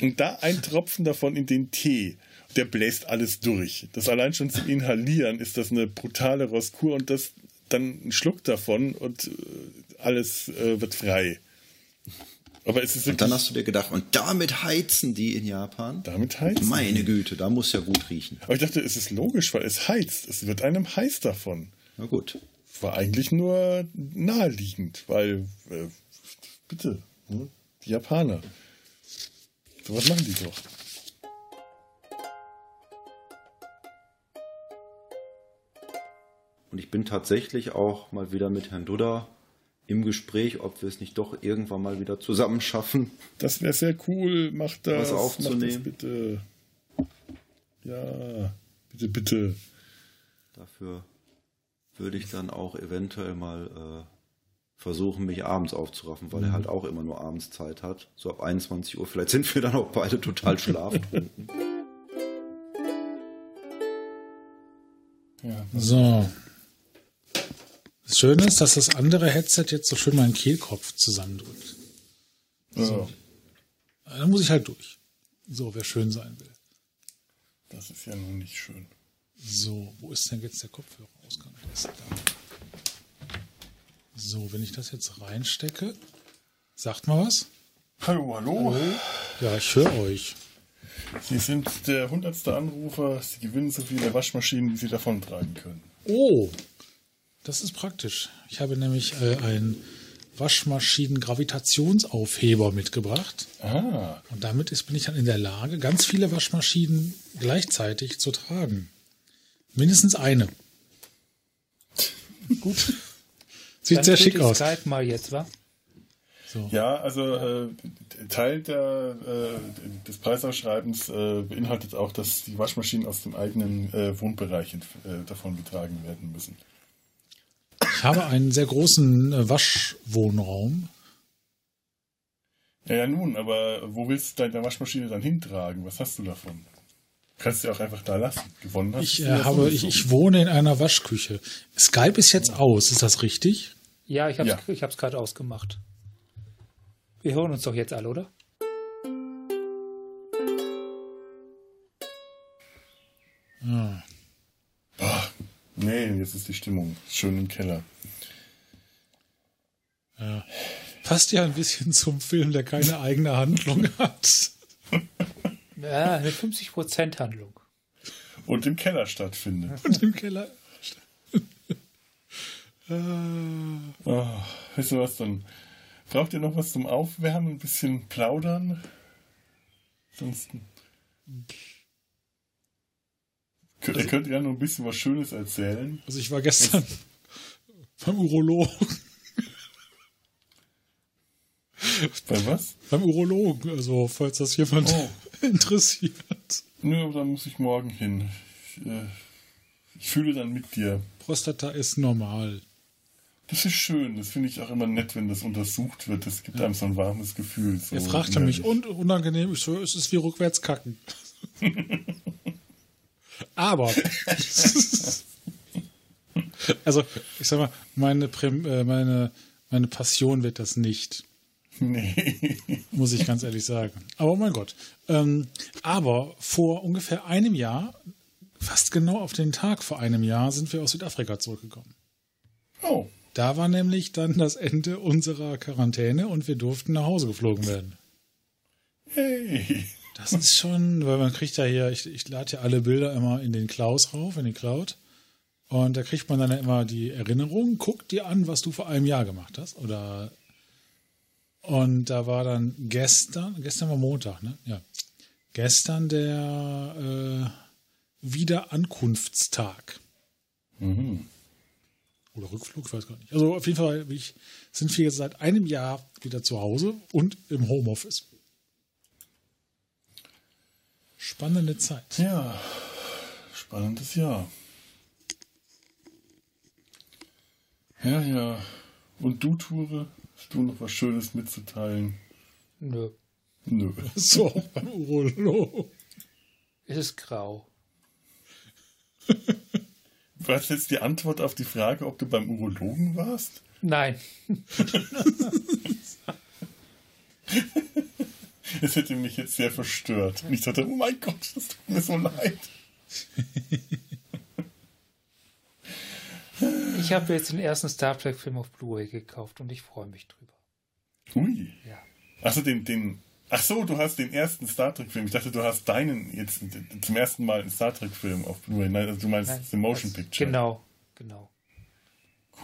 Und da ein Tropfen davon in den Tee, der bläst alles durch. Das allein schon zu inhalieren ist das eine brutale Roskur und das dann ein Schluck davon und äh, alles äh, wird frei. Aber es ist Und dann hast du dir gedacht, und damit heizen die in Japan? damit heizen. Meine Güte, da muss ja gut riechen. Aber ich dachte, es ist logisch, weil es heizt. Es wird einem heiß davon. Na gut. War eigentlich nur naheliegend, weil, äh, bitte, ne? die Japaner. So was machen die doch. Und ich bin tatsächlich auch mal wieder mit Herrn Dudda im Gespräch, ob wir es nicht doch irgendwann mal wieder zusammen schaffen. Das wäre sehr cool. Mach das. Was aufzunehmen. Mach das bitte. Ja, bitte, bitte. Dafür würde ich dann auch eventuell mal äh, versuchen, mich abends aufzuraffen, weil er halt auch immer nur abends Zeit hat. So ab 21 Uhr. Vielleicht sind wir dann auch beide total schlaftrunken. So. Das Schöne ist, dass das andere Headset jetzt so schön meinen Kehlkopf zusammendrückt. So. Da muss ich halt durch. So, wer schön sein will. Das ist ja nun nicht schön. So, wo ist denn jetzt der Kopfhörerausgang? So, wenn ich das jetzt reinstecke, sagt mal was? Hallo, hallo. Ja, ich höre euch. Sie sind der hundertste Anrufer. Sie gewinnen so viele Waschmaschinen, wie Sie davontragen können. Oh, das ist praktisch. Ich habe nämlich äh, einen Waschmaschinen-Gravitationsaufheber mitgebracht. Ah, Und damit ist, bin ich dann in der Lage, ganz viele Waschmaschinen gleichzeitig zu tragen. Mindestens eine. Gut. Sieht Dann sehr schick aus. Skype mal jetzt, wa? So. ja, also äh, Teil der, äh, des Preisausschreibens äh, beinhaltet auch, dass die Waschmaschinen aus dem eigenen äh, Wohnbereich äh, davon getragen werden müssen. Ich habe einen sehr großen äh, Waschwohnraum. Ja, ja, nun, aber wo willst du deine Waschmaschine dann hintragen? Was hast du davon? Kannst du ja auch einfach da lassen. Gewonnen hast Ich, du äh, ja habe, ich, ich wohne in einer Waschküche. Skype ist jetzt aus, ist das richtig? Ja, ich hab's, Ja. ich hab's gerade ausgemacht. Wir hören uns doch jetzt alle, oder? Nee, jetzt ist die Stimmung schön im Keller. Passt ja ein bisschen zum Film, der keine eigene Handlung hat. Ja, eine 50% Handlung. Und im Keller stattfindet. Und im Keller. Oh, weißt du was, dann braucht ihr noch was zum Aufwärmen, ein bisschen plaudern? Sonst könnt, ihr könnt ja noch ein bisschen was Schönes erzählen. Also ich war gestern beim Urologen. Bei was? Beim Urologen, also falls das jemand Oh. interessiert. Nö, aber da muss ich morgen hin. Ich, äh, ich fühle dann mit dir. Prostata ist normal. Das ist schön, das finde ich auch immer nett, wenn das untersucht wird. Das gibt einem so ein warmes Gefühl. So Er fragte mich, und unangenehm, ich so, es ist wie rückwärts kacken. Aber, also, ich sag mal, meine, äh, meine, meine Passion wird das nicht, Nee. muss ich ganz ehrlich sagen. Aber mein Gott. Ähm, aber vor ungefähr einem Jahr fast genau auf den Tag vor einem Jahr sind wir aus Südafrika zurückgekommen. Oh, Da war nämlich dann das Ende unserer Quarantäne und wir durften nach Hause geflogen werden. hey. Das ist schon, weil man kriegt ja hier, ich, ich lade ja alle Bilder immer in den Klaus rauf, in den Cloud. Und da kriegt man dann ja immer die Erinnerung, guck dir an, was du vor einem Jahr gemacht hast. Oder und da war dann gestern, gestern war Montag, ne? Ja. Gestern der äh, Wiederankunftstag. Mhm. Oder Rückflug, ich weiß gar nicht. Also auf jeden Fall ich, sind wir jetzt seit einem Jahr wieder zu Hause und im Homeoffice. Spannende Zeit. Ja, spannendes Jahr. Ja, ja. Und du, Ture, hast du noch was Schönes mitzuteilen? Nö. Nö. So, auch beim Urolog. Es ist grau. Was jetzt die Antwort auf die Frage, ob du beim Urologen warst? Nein. Das hätte mich jetzt sehr verstört. Und ich dachte, oh mein Gott, das tut mir so leid. Ich habe jetzt den ersten Star Trek-Film auf Blu-ray gekauft und ich freue mich drüber. Ui. Ja. Achso, den, den. Ach so, du hast den ersten Star Trek-Film. Ich dachte, du hast deinen jetzt zum ersten Mal einen Star Trek-Film auf Blu-ray. Nein, also du meinst Nein, The Motion das- Picture. Genau, genau.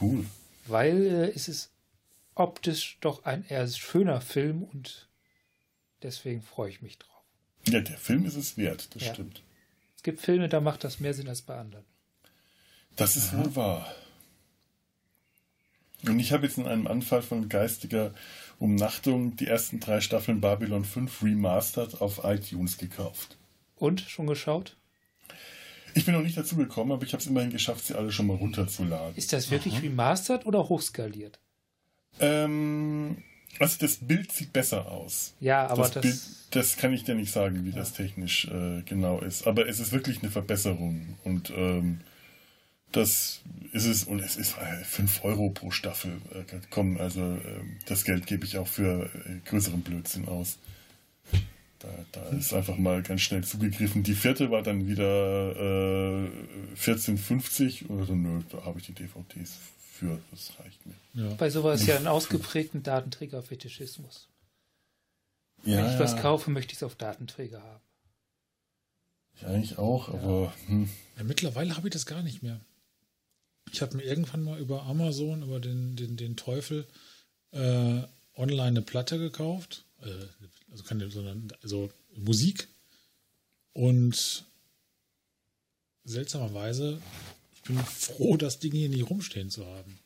Cool. Weil äh, es ist optisch doch ein eher schöner Film und deswegen freue ich mich drauf. Ja, der Film ist es wert, das Ja. stimmt. Es gibt Filme, da macht das mehr Sinn als bei anderen. Das ist wohl wahr. Und ich habe jetzt in einem Anfall von geistiger Umnachtung die ersten drei Staffeln Babylon 5 Remastered auf iTunes gekauft. Und schon geschaut? Ich bin noch nicht dazu gekommen, aber ich habe es immerhin geschafft, sie alle schon mal runterzuladen. Ist das wirklich remastered oder hochskaliert? Ähm, also das Bild sieht besser aus. Ja, aber das, das, Bild, das kann ich dir nicht sagen, wie das technisch äh, genau ist. Aber es ist wirklich eine Verbesserung. Und ähm, das ist es. Und es ist 5 Euro pro Staffel. Äh, komm, also ähm, das Geld gebe ich auch für äh, größeren Blödsinn aus. Da, da ist einfach mal ganz schnell zugegriffen. Die vierte war dann wieder äh, 14,50 oder so. Nö, da habe ich die DVDs für. Das reicht mir. Ja. bei sowas ja einen ausgeprägten Datenträgerfetischismus. Ja, Wenn ich was kaufe, möchte ich es auf Datenträger haben. Ja, eigentlich auch, aber hm, Ja, mittlerweile habe ich das gar nicht mehr. Ich habe mir irgendwann mal über Amazon, über den, den, den Teufel, äh, online eine Platte gekauft. Äh, also keine, sondern also Musik. Und seltsamerweise, ich bin froh, das Ding hier nicht rumstehen zu haben.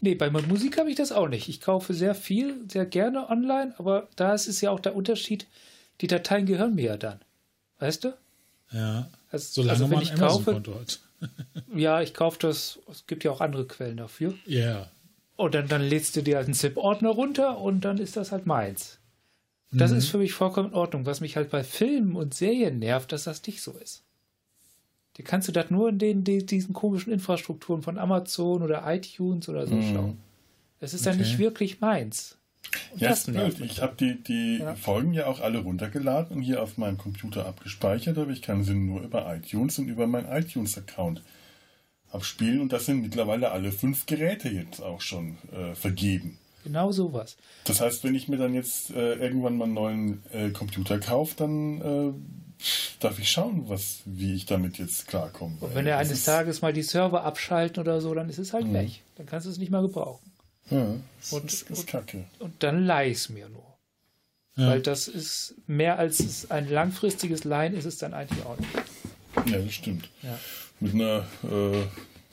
Nee, bei meiner Musik habe ich das auch nicht. Ich kaufe sehr viel, sehr gerne online, aber da ist es ja auch der Unterschied, die Dateien gehören mir ja dann. Weißt du? Ja. Also, Solange also wenn man ich kaufe, hat. ja, ich kaufe das, es gibt ja auch andere Quellen dafür. Ja. Und dann, dann lädst du dir halt einen ZIP-Ordner runter und dann ist das halt meins. Das Mhm. ist für mich vollkommen in Ordnung. Was mich halt bei Filmen und Serien nervt, dass das nicht so ist. Die kannst du das nur in den, die, diesen komischen Infrastrukturen von Amazon oder iTunes oder so schauen. Es ist dann Okay. nicht wirklich meins. Und Ja, das ist blöd. Ich habe die, die Ja. Folgen ja auch alle runtergeladen und hier auf meinem Computer abgespeichert, aber ich kann sie nur über iTunes und über meinen iTunes-Account abspielen und das sind mittlerweile alle fünf Geräte jetzt auch schon äh, vergeben. Genau sowas. Das heißt, wenn ich mir dann jetzt äh, irgendwann mal einen neuen äh, Computer kaufe, dann äh, darf ich schauen, was, wie ich damit jetzt klarkomme. Und wenn er eines Tages mal die Server abschalten oder so, dann ist es halt weg. Dann kannst du es nicht mehr gebrauchen. Ja, das Und- ist, ist kacke. Und dann leih ich es mir nur. Ja. Weil das ist mehr als es ein langfristiges Leihen ist es dann eigentlich auch nicht. Ja, das stimmt. Ja. Mit einer äh,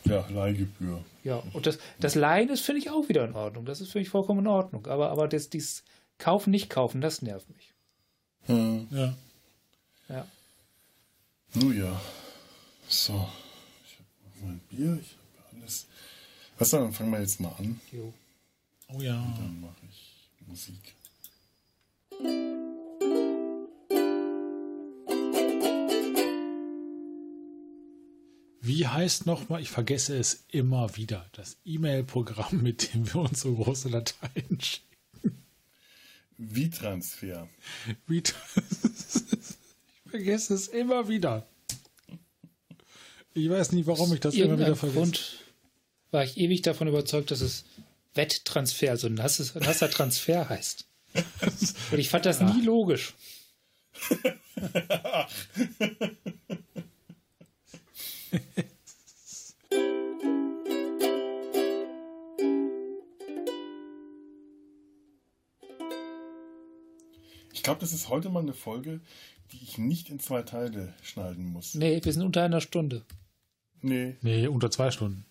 ja, Leihgebühr. Ja, und das, das Leihen ist, finde ich, auch wieder in Ordnung. Das ist für mich vollkommen in Ordnung. Aber, aber das, dieses Kaufen, nicht kaufen, das nervt mich. Ja. Ja. Nun ja. So. Ich habe mein Bier, ich habe alles. Was dann fangen wir jetzt mal an. Jo. Oh ja. Dann mache ich Musik. Wie heißt nochmal, ich vergesse es immer wieder, das E-Mail-Programm, mit dem wir uns so große Dateien schicken. Wie-Transfer. Wie- ich vergesse es immer wieder. Ich weiß nie, warum ich das immer wieder vergesse. Grund war ich ewig davon überzeugt, dass es Wetttransfer, also nasser Transfer heißt. Und ich fand das nie logisch. Ich glaube, das ist heute mal eine Folge, die ich nicht in zwei Teile schneiden muss. Nee, wir sind unter einer Stunde. Nee. Nee, unter zwei Stunden.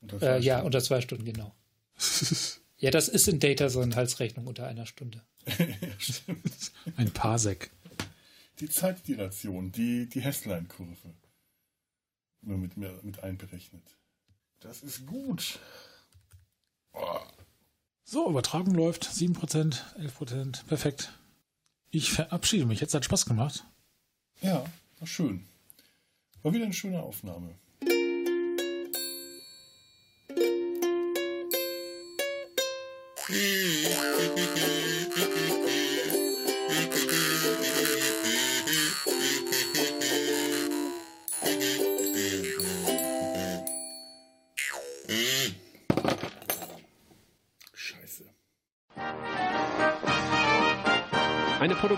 Unter zwei Äh, ja, Stunden. unter zwei Stunden, genau. ja, das ist in Data so eine Halsrechnung unter einer Stunde. Ein Parsec. Die Zeitdilatation, die, die Hesslein-Kurve. Immer mit, mir- mit einberechnet. Das ist gut. Oh, So, Übertragung läuft. 7%, 11%. Perfekt. Ich verabschiede mich. Jetzt hat Spaß gemacht. ja, war schön. War wieder eine schöne Aufnahme.